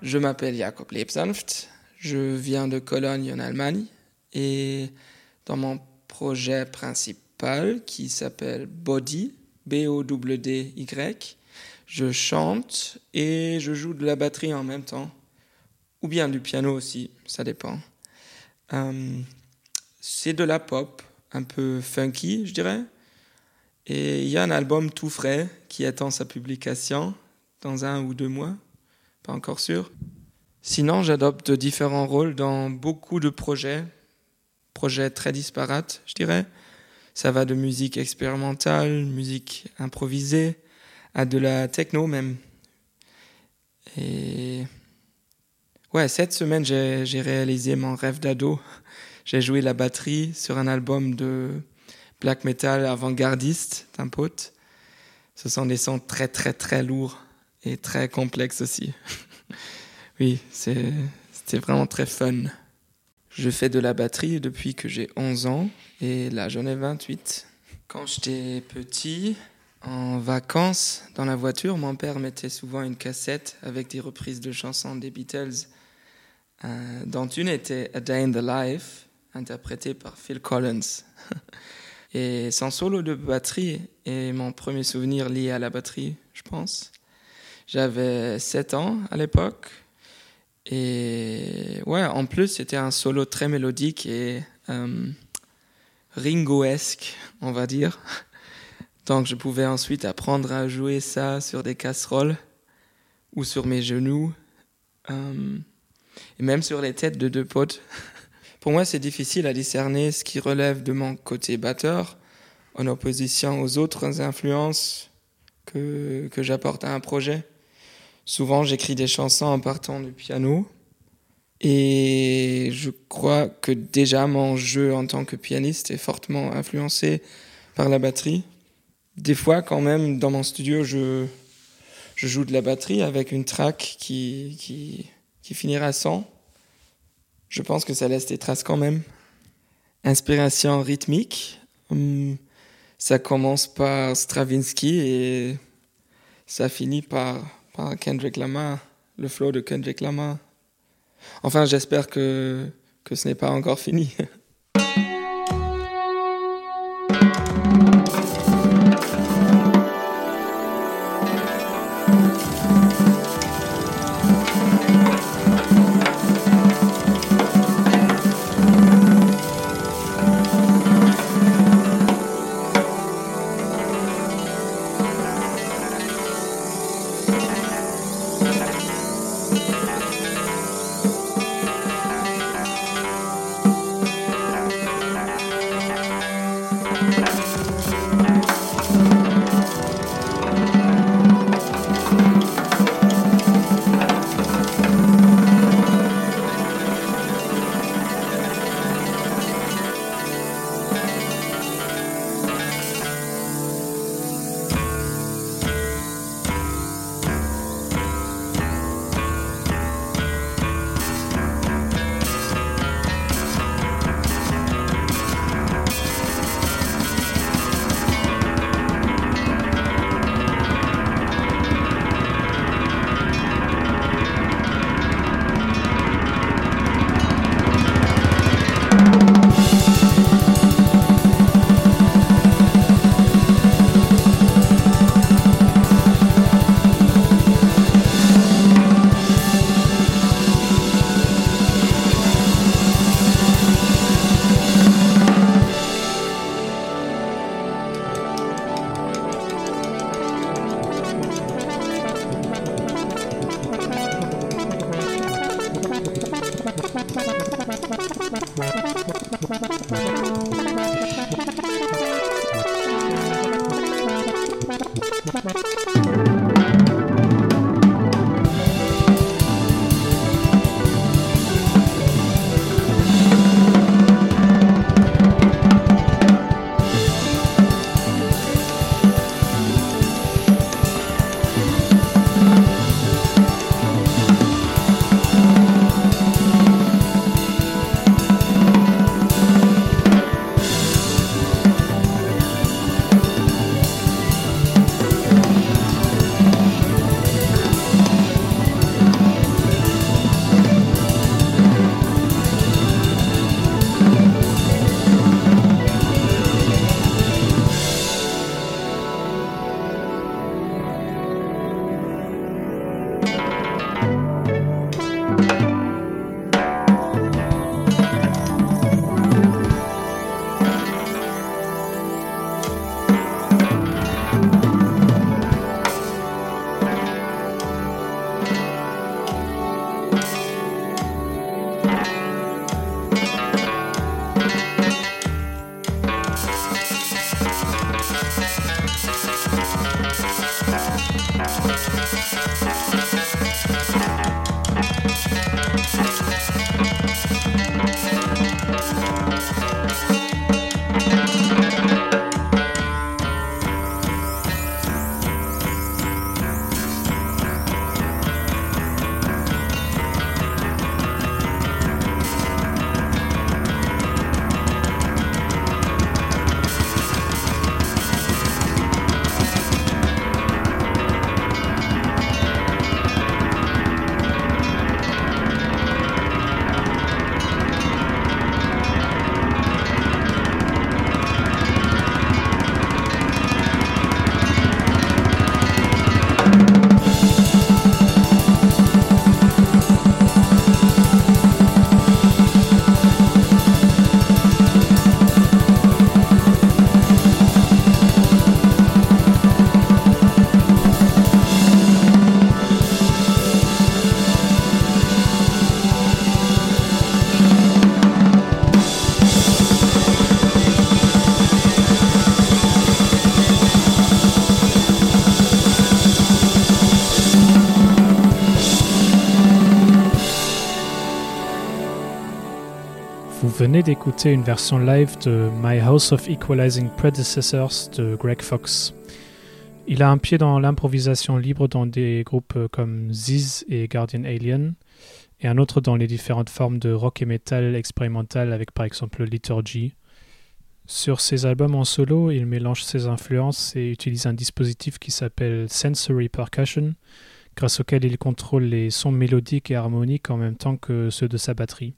Je m'appelle Jakob Lebsanft, je viens de Cologne en Allemagne et dans mon projet principal qui s'appelle Body, B-O-W-D-Y, je chante et je joue de la batterie en même temps, ou bien du piano aussi, ça dépend. Euh, c'est de la pop, un peu funky, je dirais. Et il y a un album tout frais qui attend sa publication dans un ou deux mois, pas encore sûr. Sinon, j'adopte différents rôles dans beaucoup de projets, projets très disparates, je dirais. Ça va de musique expérimentale, musique improvisée, à de la techno même. Et ouais, cette semaine, j'ai réalisé mon rêve d'ado. J'ai joué la batterie sur un album de black metal avant-gardiste d'un pote. Ce sont des sons très très très lourds et très complexes aussi. oui, c'était vraiment très fun. Je fais de la batterie depuis que j'ai 11 ans et là j'en ai 28. Quand j'étais petit, en vacances, dans la voiture, mon père mettait souvent une cassette avec des reprises de chansons des Beatles, euh, dont une était A Day in the Life, interprétée par Phil Collins. Et son solo de batterie est mon premier souvenir lié à la batterie, je pense. J'avais 7 ans à l'époque. Et ouais, en plus, c'était un solo très mélodique et euh, ringoesque, on va dire. Donc, je pouvais ensuite apprendre à jouer ça sur des casseroles ou sur mes genoux, euh, et même sur les têtes de deux potes. Pour moi, c'est difficile à discerner ce qui relève de mon côté batteur en opposition aux autres influences que, que j'apporte à un projet. Souvent, j'écris des chansons en partant du piano. Et je crois que déjà mon jeu en tant que pianiste est fortement influencé par la batterie. Des fois, quand même, dans mon studio, je, je joue de la batterie avec une track qui, qui, qui finira sans je pense que ça laisse des traces quand même. Inspiration rythmique, hum, ça commence par Stravinsky et ça finit par, Kendrick Lamar, le flow de Kendrick Lamar. Enfin, j'espère que, que ce n'est pas encore fini. d'écouter une version live de My House of Equalizing Predecessors de Greg Fox. Il a un pied dans l'improvisation libre dans des groupes comme Ziz et Guardian Alien, et un autre dans les différentes formes de rock et metal expérimental avec par exemple Liturgy. Sur ses albums en solo, il mélange ses influences et utilise un dispositif qui s'appelle Sensory Percussion, grâce auquel il contrôle les sons mélodiques et harmoniques en même temps que ceux de sa batterie.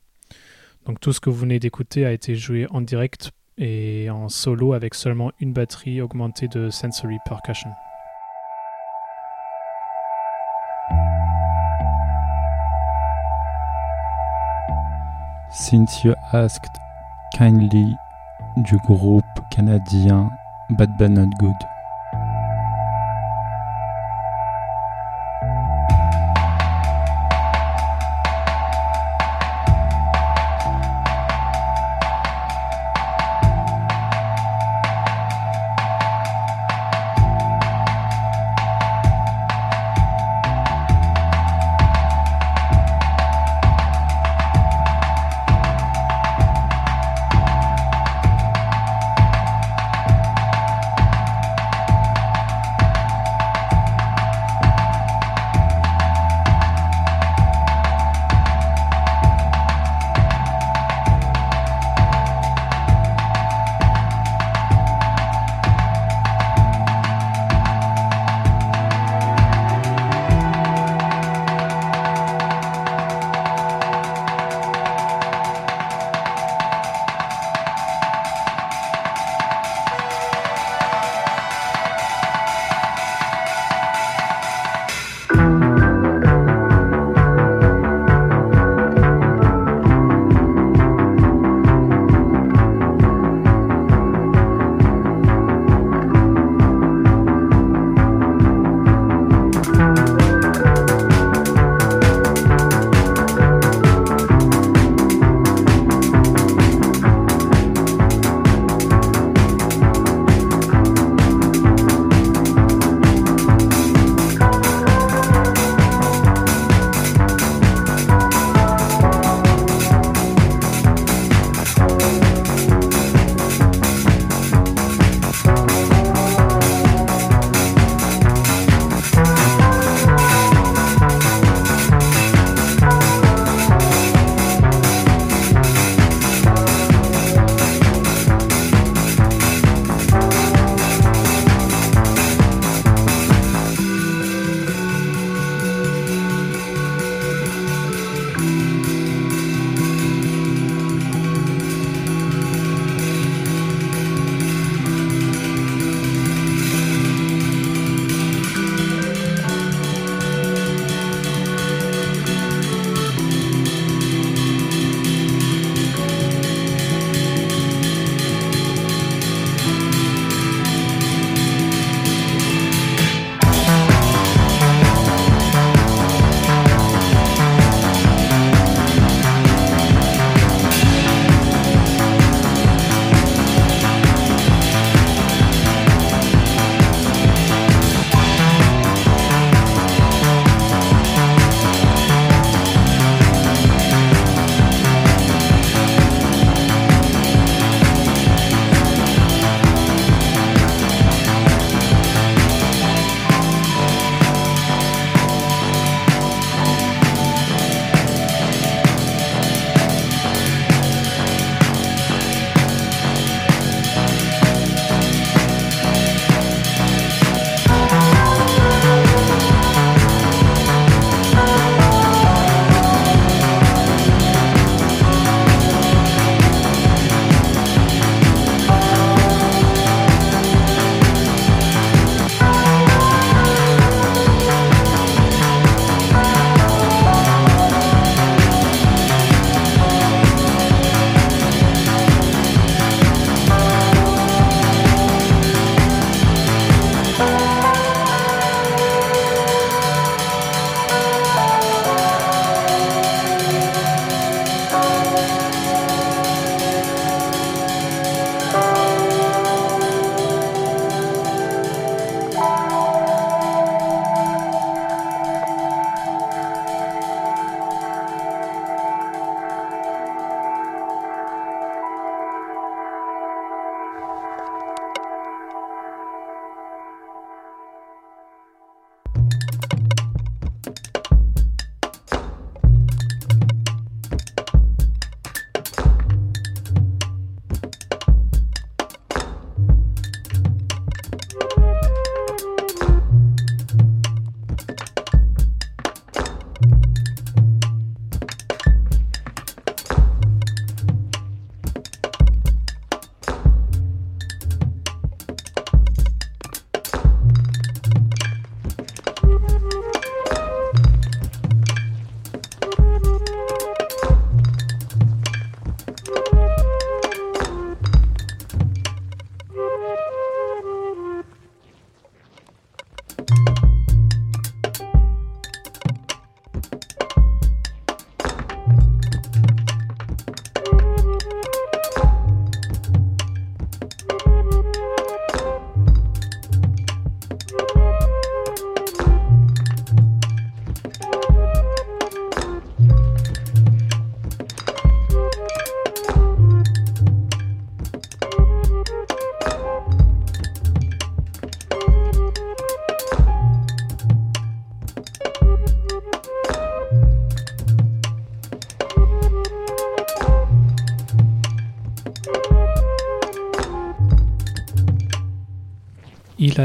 Donc tout ce que vous venez d'écouter a été joué en direct et en solo avec seulement une batterie augmentée de sensory percussion. Since you asked kindly du groupe canadien Bad Bad Not Good.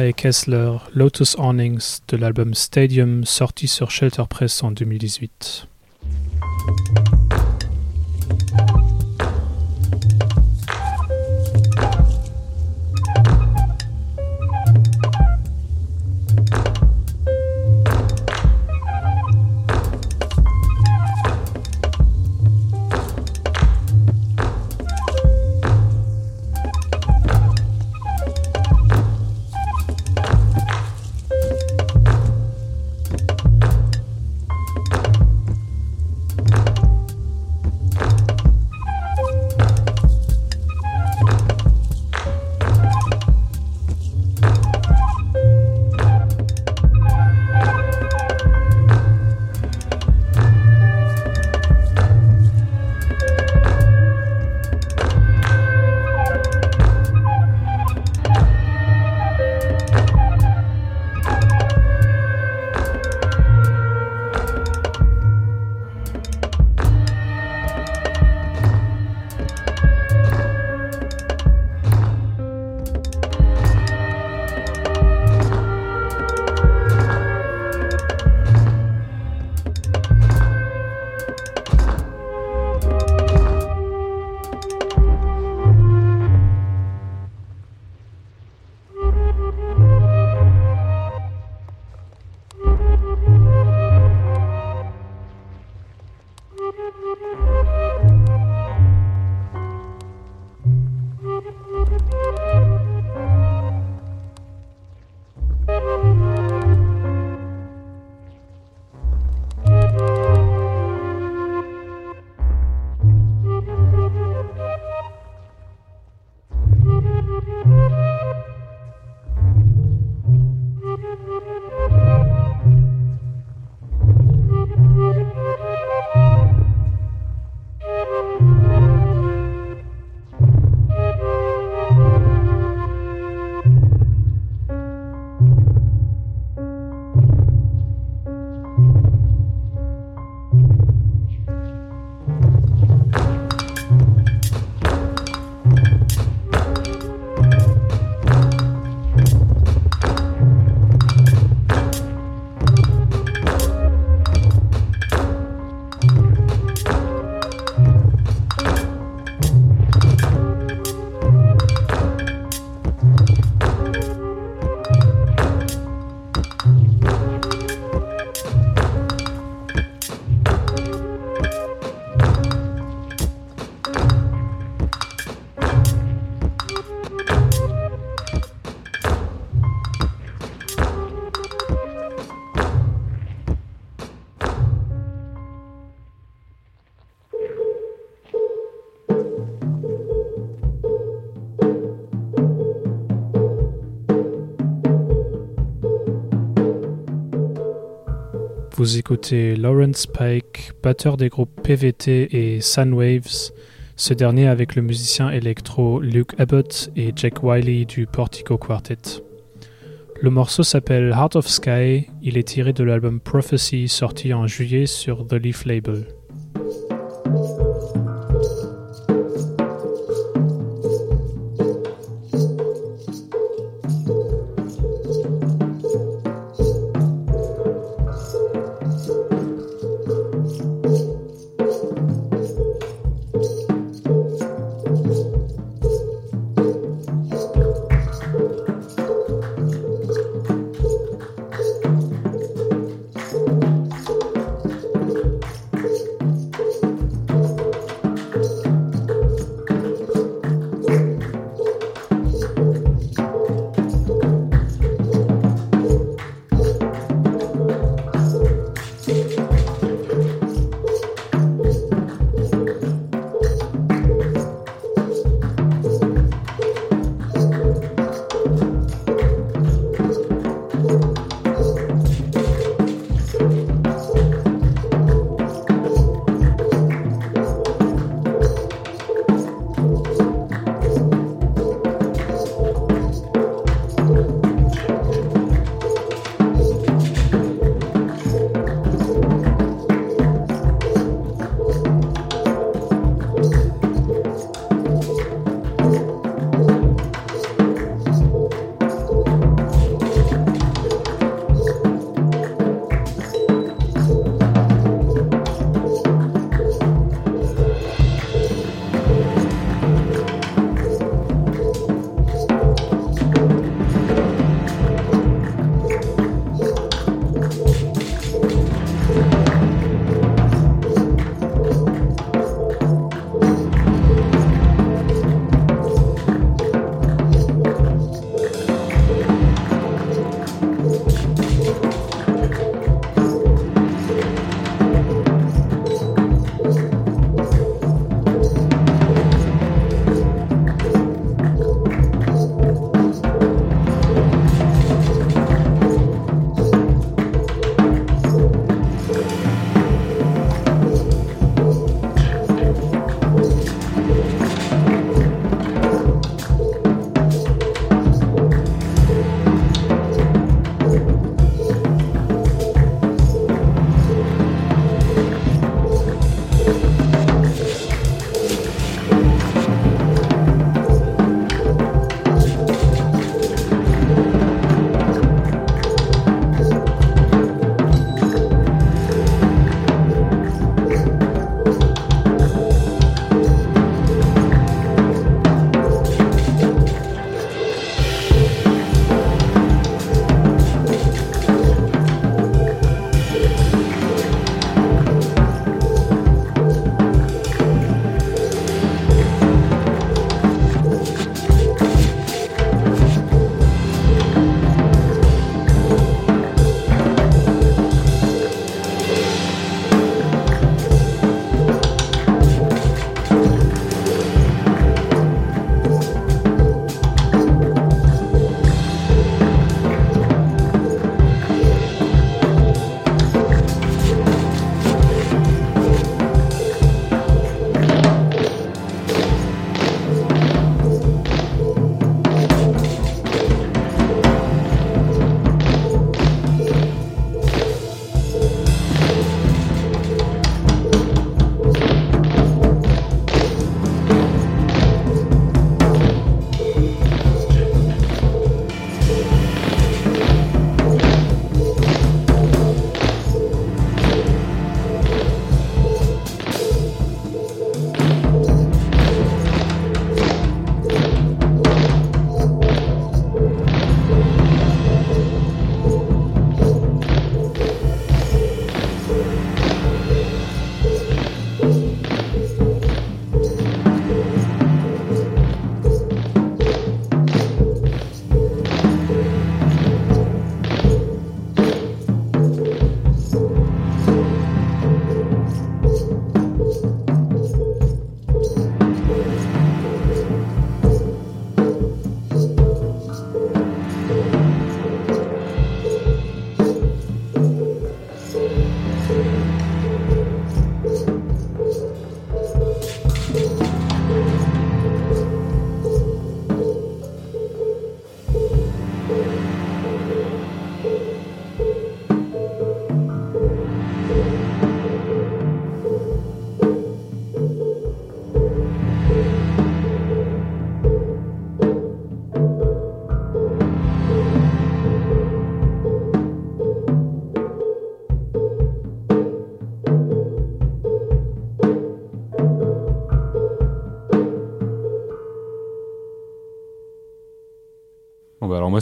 Et Kessler, Lotus Awnings de l'album Stadium sorti sur Shelter Press en 2018. Vous écoutez Lawrence Pike, batteur des groupes PVT et Sunwaves, ce dernier avec le musicien électro Luke Abbott et Jack Wiley du Portico Quartet. Le morceau s'appelle Heart of Sky, il est tiré de l'album Prophecy sorti en juillet sur The Leaf Label.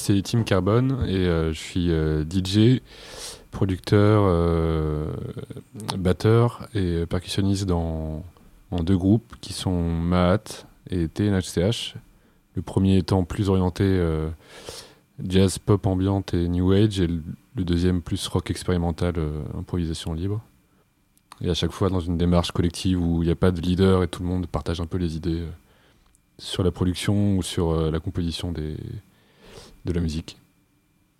C'est Tim Carbone et je suis DJ, producteur, batteur et percussionniste dans, en deux groupes qui sont Mahat et TNHCH. Le premier étant plus orienté jazz, pop ambiante et new age, et le deuxième plus rock expérimental, improvisation libre. Et à chaque fois dans une démarche collective où il n'y a pas de leader et tout le monde partage un peu les idées euh, sur la production ou sur euh, la composition des, de la musique.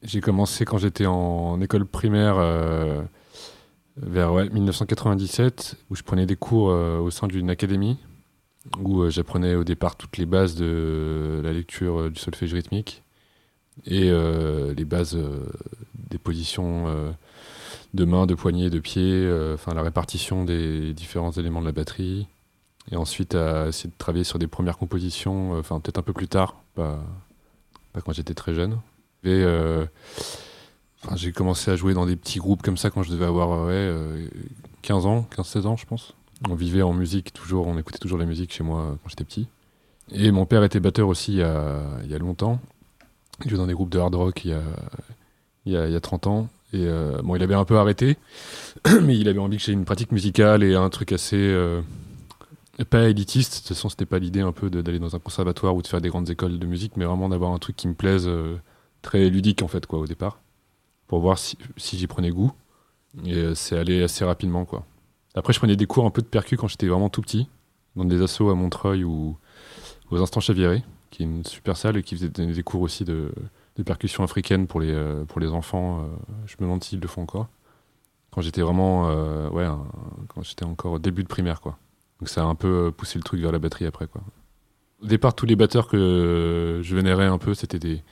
J'ai commencé quand j'étais en école primaire euh, vers 1997 où je prenais des cours au sein d'une académie où j'apprenais au départ toutes les bases de la lecture du solfège rythmique et les bases des positions de main, de poignet, de pied, euh, enfin la répartition des différents éléments de la batterie. Et ensuite à essayer de travailler sur des premières compositions, euh, peut-être un peu plus tard, pas, quand j'étais très jeune. Et euh, j'ai commencé à jouer dans des petits groupes comme ça quand je devais avoir 15 ans, 15-16 ans je pense. On vivait en musique toujours, on écoutait toujours la musique chez moi quand j'étais petit. Et mon père était batteur aussi il y a, il y a longtemps. Il jouait dans des groupes de hard rock il y a, il y a, il y a 30 ans. Et euh, bon, il avait un peu arrêté, mais il avait envie que j'ai une pratique musicale et un truc assez euh, pas élitiste. De toute façon, c'était pas l'idée un peu d'aller dans un conservatoire ou de faire des grandes écoles de musique, mais vraiment d'avoir un truc qui me plaise, euh, très ludique en fait, quoi, au départ, pour voir si, si j'y prenais goût. Et c'est allé assez rapidement, quoi. Après, je prenais des cours un peu de percu quand j'étais vraiment tout petit, dans des assos à Montreuil ou aux Instants Chaviré, qui est une super salle et qui faisait des cours aussi de de percussions africaines pour les, euh, pour les enfants. Euh, je me demande s'ils le font encore. Quand j'étais vraiment, euh, ouais, quand j'étais encore au début de primaire, quoi. Donc ça a un peu poussé le truc vers la batterie après, quoi. Au départ, tous les batteurs que je vénérais un peu, c'était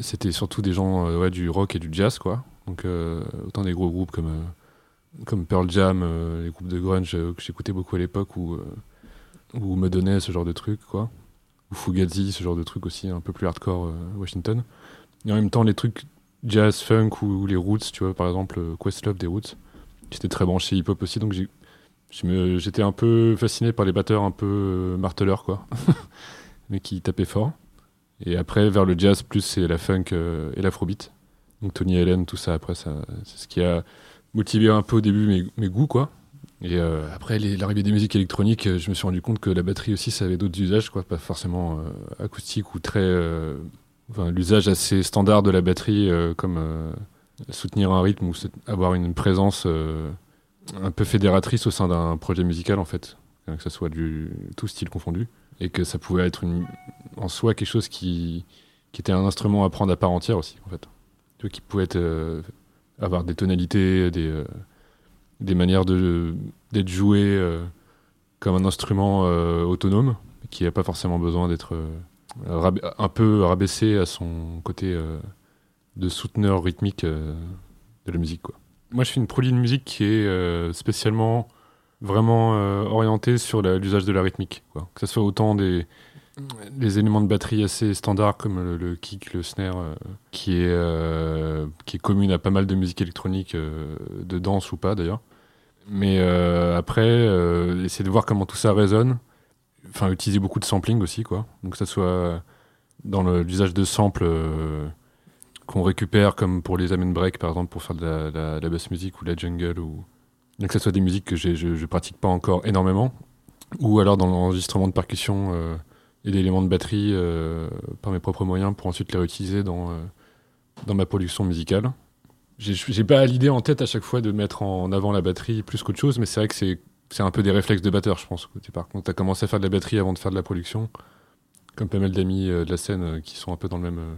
c'était surtout des gens ouais, du rock et du jazz, quoi. Donc autant des gros groupes comme comme Pearl Jam, les groupes de grunge que j'écoutais beaucoup à l'époque, ou ou me donnait ce genre de trucs, quoi ou Fugazi, ce genre de trucs aussi un peu plus hardcore euh, Washington. Et en même temps, les trucs jazz, funk ou, les roots, tu vois, par exemple, euh, Questlove des roots. J'étais très branché hip-hop aussi, donc j'étais un peu fasciné par les batteurs un peu euh, marteleurs, quoi, mais qui tapaient fort. Et après, vers le jazz, plus c'est la funk et l'afrobeat. Donc Tony Allen, tout ça, après, c'est ce qui a motivé un peu au début mes, goûts, quoi. Et euh, après l'arrivée des musiques électroniques, euh, je me suis rendu compte que la batterie aussi, ça avait d'autres usages, quoi, pas forcément euh, acoustique ou très. L'usage assez standard de la batterie, comme soutenir un rythme ou avoir une présence un peu fédératrice au sein d'un projet musical, en fait, que ce soit du tout style confondu, et que ça pouvait être en soi quelque chose qui, qui était un instrument à prendre à part entière aussi, en fait. Qui pouvait être, avoir des tonalités, des des manières d'être joué euh, comme un instrument euh, autonome, qui n'a pas forcément besoin d'être euh, un peu rabaissé à son côté de souteneur rythmique de la musique. Quoi. Moi, je fais une proligne de musique qui est spécialement vraiment orientée sur l'usage de la rythmique. Quoi. Que ce soit autant des, des éléments de batterie assez standards comme le, kick, le snare, qui, est, qui est commune à pas mal de musique électronique, de danse ou pas d'ailleurs, mais euh, après, euh, essayer de voir comment tout ça résonne. Enfin, utiliser beaucoup de sampling aussi, quoi. Donc, que ça soit dans l'usage de samples euh, qu'on récupère, comme pour les amen break, par exemple, pour faire de la, la, bass music ou la jungle, ou que ce soit des musiques que je, je pratique pas encore énormément, ou alors dans l'enregistrement de percussion et d'éléments de batterie par mes propres moyens pour ensuite les réutiliser dans, dans ma production musicale j'ai pas l'idée en tête à chaque fois de mettre en avant la batterie plus qu'autre chose, mais c'est vrai que c'est un peu des réflexes de batteur, je pense. Par contre, as commencé à faire de la batterie avant de faire de la production, comme pas mal d'amis euh, de la scène euh, qui sont un peu dans le même euh,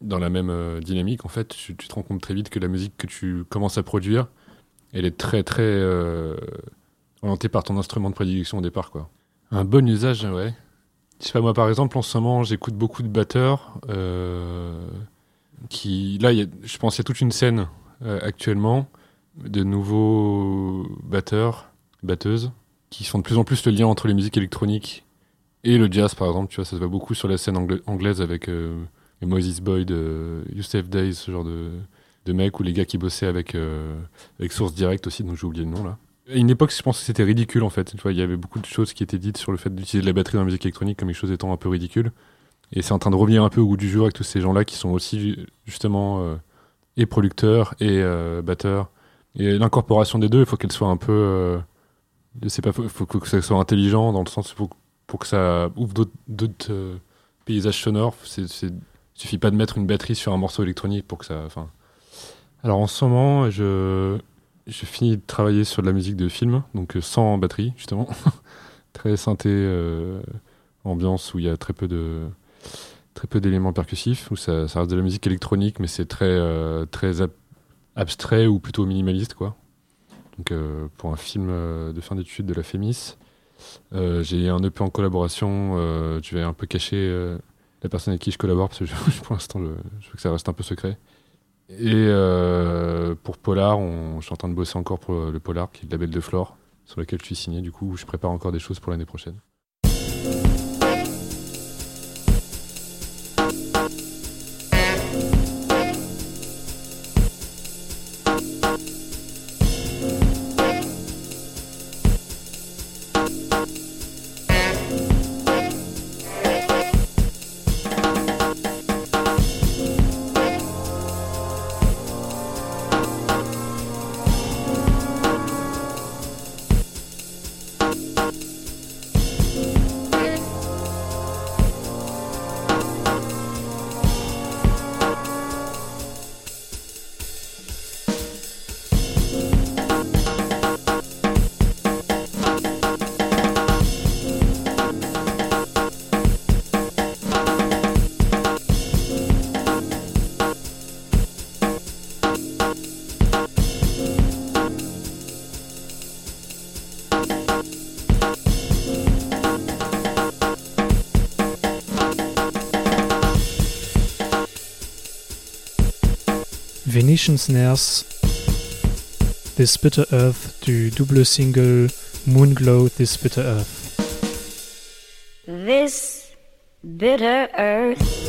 dans la même dynamique. En fait, tu, te rends compte très vite que la musique que tu commences à produire, elle est très très orientée par ton instrument de prédilection au départ, quoi. Un bon usage, ouais. Je sais pas moi, par exemple, en ce moment, j'écoute beaucoup de batteurs qui là, je pense qu'il y a toute une scène euh, actuellement de nouveaux batteurs, batteuses, qui font de plus en plus le lien entre les musiques électroniques et le jazz, par exemple. Tu vois, ça se voit beaucoup sur la scène anglaise avec euh, Moses Boyd, euh, Youssef Days, ce genre de, de mecs, ou les gars qui bossaient avec, avec Source Direct aussi, dont j'ai oublié le nom là. À une époque, je pense que c'était ridicule en fait. Il y avait beaucoup de choses qui étaient dites sur le fait d'utiliser la batterie dans la musique électronique comme quelque chose étant un peu ridicule. Et c'est en train de revenir un peu au goût du jour avec tous ces gens-là qui sont aussi justement euh, et producteurs et euh, batteurs. Et l'incorporation des deux, il faut qu'elle soit un peu. euh, faut, que ça soit intelligent dans le sens pour, pour que ça ouvre d'autres- euh, paysages sonores. C'est, suffit pas de mettre une batterie sur un morceau électronique pour que ça. Enfin. Alors en ce moment, je, finis de travailler sur de la musique de film, donc euh, sans batterie justement, très synthé euh, ambiance où il y a très peu de très peu d'éléments percussifs, où ça, reste de la musique électronique, mais c'est très euh, très ab- abstrait ou plutôt minimaliste quoi. Donc pour un film de fin d'études de la FEMIS, euh, j'ai un EP en collaboration. je vais un peu cacher la personne avec qui je collabore parce que je- pour l'instant je, je veux que ça reste un peu secret. Et euh, pour Polar, on, je suis en train de bosser encore pour le Polar, qui est le label de Flore, sur lequel je suis signé. Du coup, je prépare encore des choses pour l'année prochaine. Venetian Snares, This Bitter Earth du double single Moonglow This Bitter Earth. This bitter earth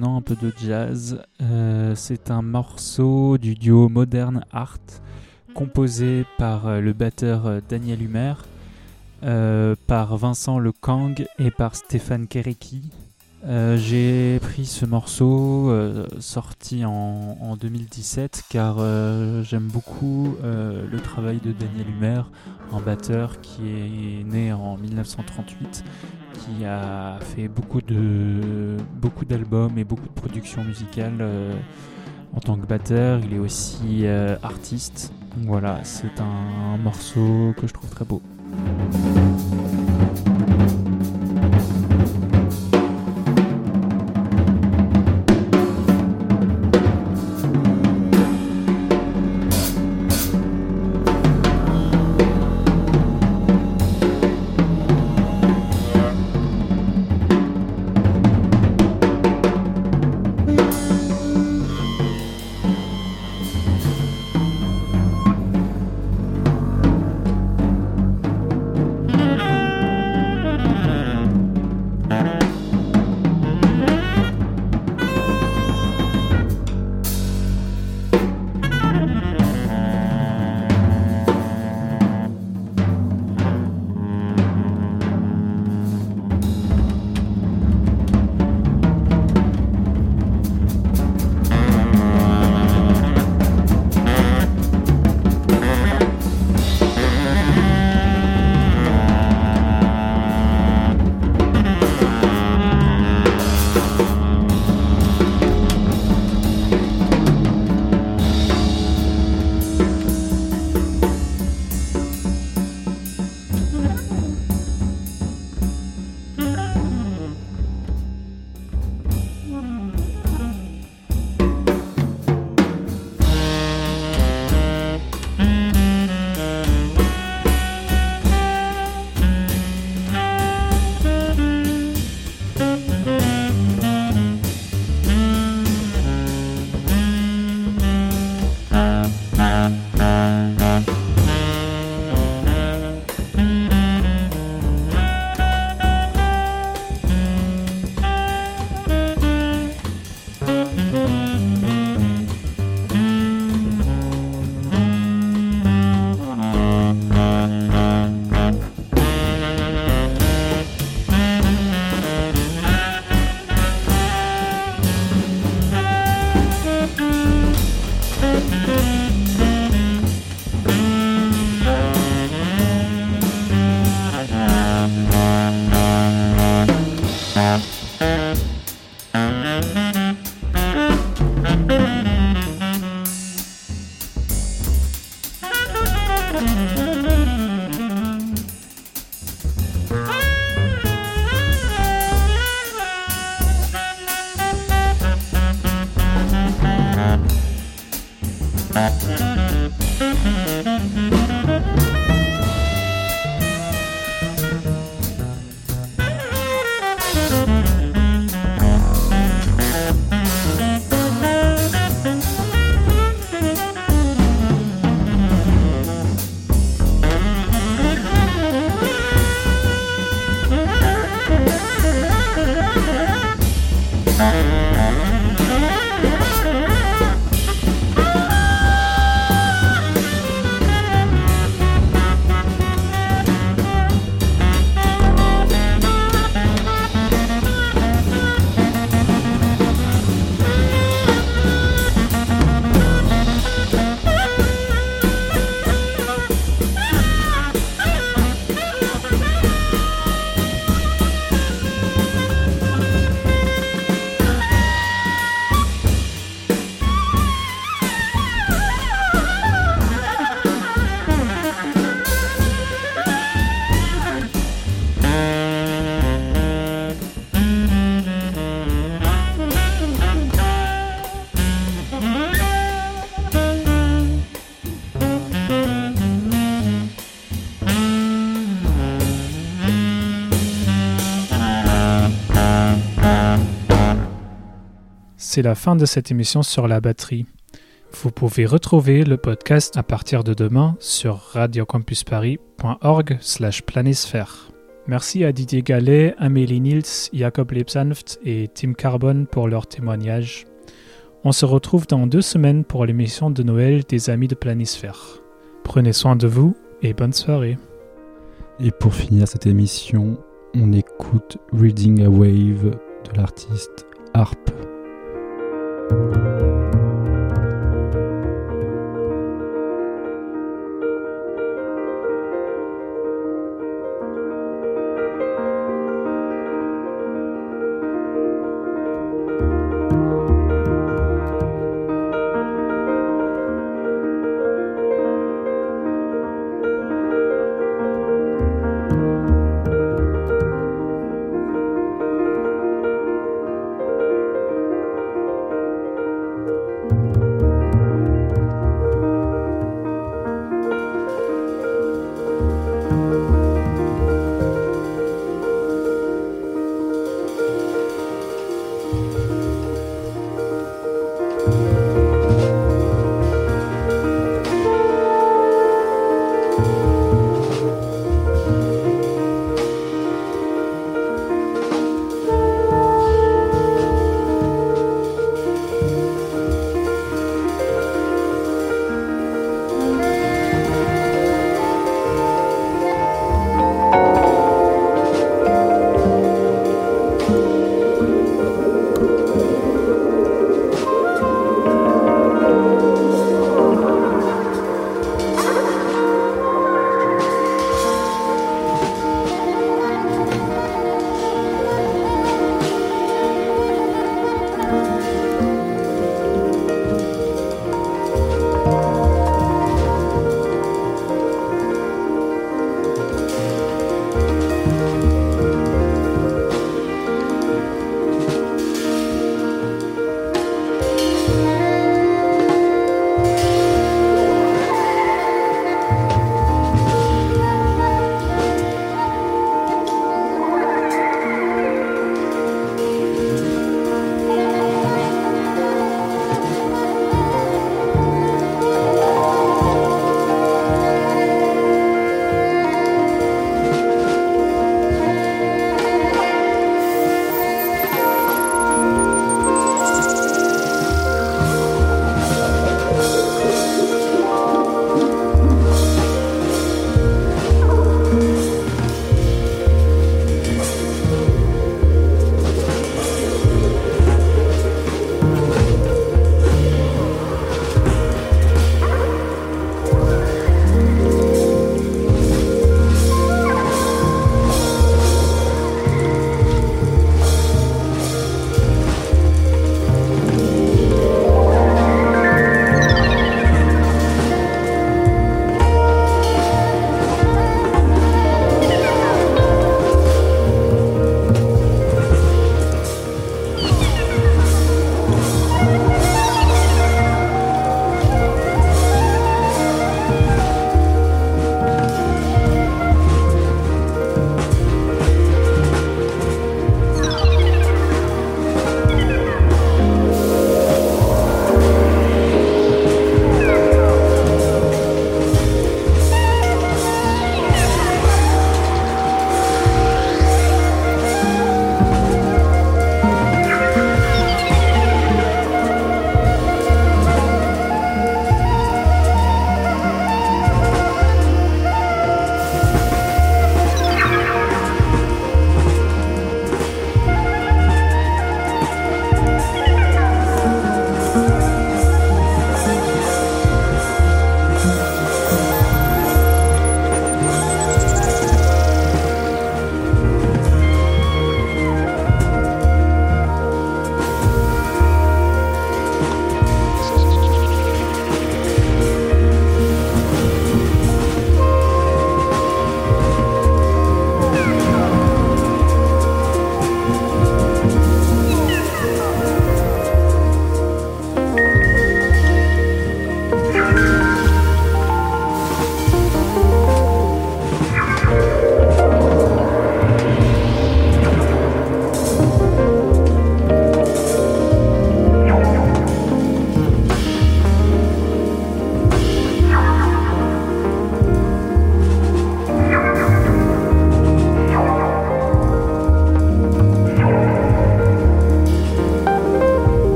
un peu de jazz. Euh, c'est un morceau du duo Modern Art composé par euh, le batteur euh, Daniel Humer, par Vincent Le Kang et par Stéphane Kerecki. Euh, J'ai pris ce morceau sorti en, en 2017 car j'aime beaucoup le travail de Daniel Humer, un batteur qui est né en 1938, qui a fait beaucoup de beaucoup d'albums et beaucoup de productions musicales euh, en tant que batteur. Il est aussi euh, artiste. Donc voilà, c'est un morceau que je trouve très beau. C'est la fin de cette émission sur la batterie. Vous pouvez retrouver le podcast à partir de demain sur radiocampusparis.org/planisphère. Merci à Didier Gallet, Amélie Nils, Jacob Lebsanft et Tim Carbon pour leur témoignage. On se retrouve dans deux semaines pour l'émission de Noël des Amis de Planisphère. Prenez soin de vous et bonne soirée. Et pour finir cette émission, on écoute Reading a Wave de l'artiste Harp. Thank you.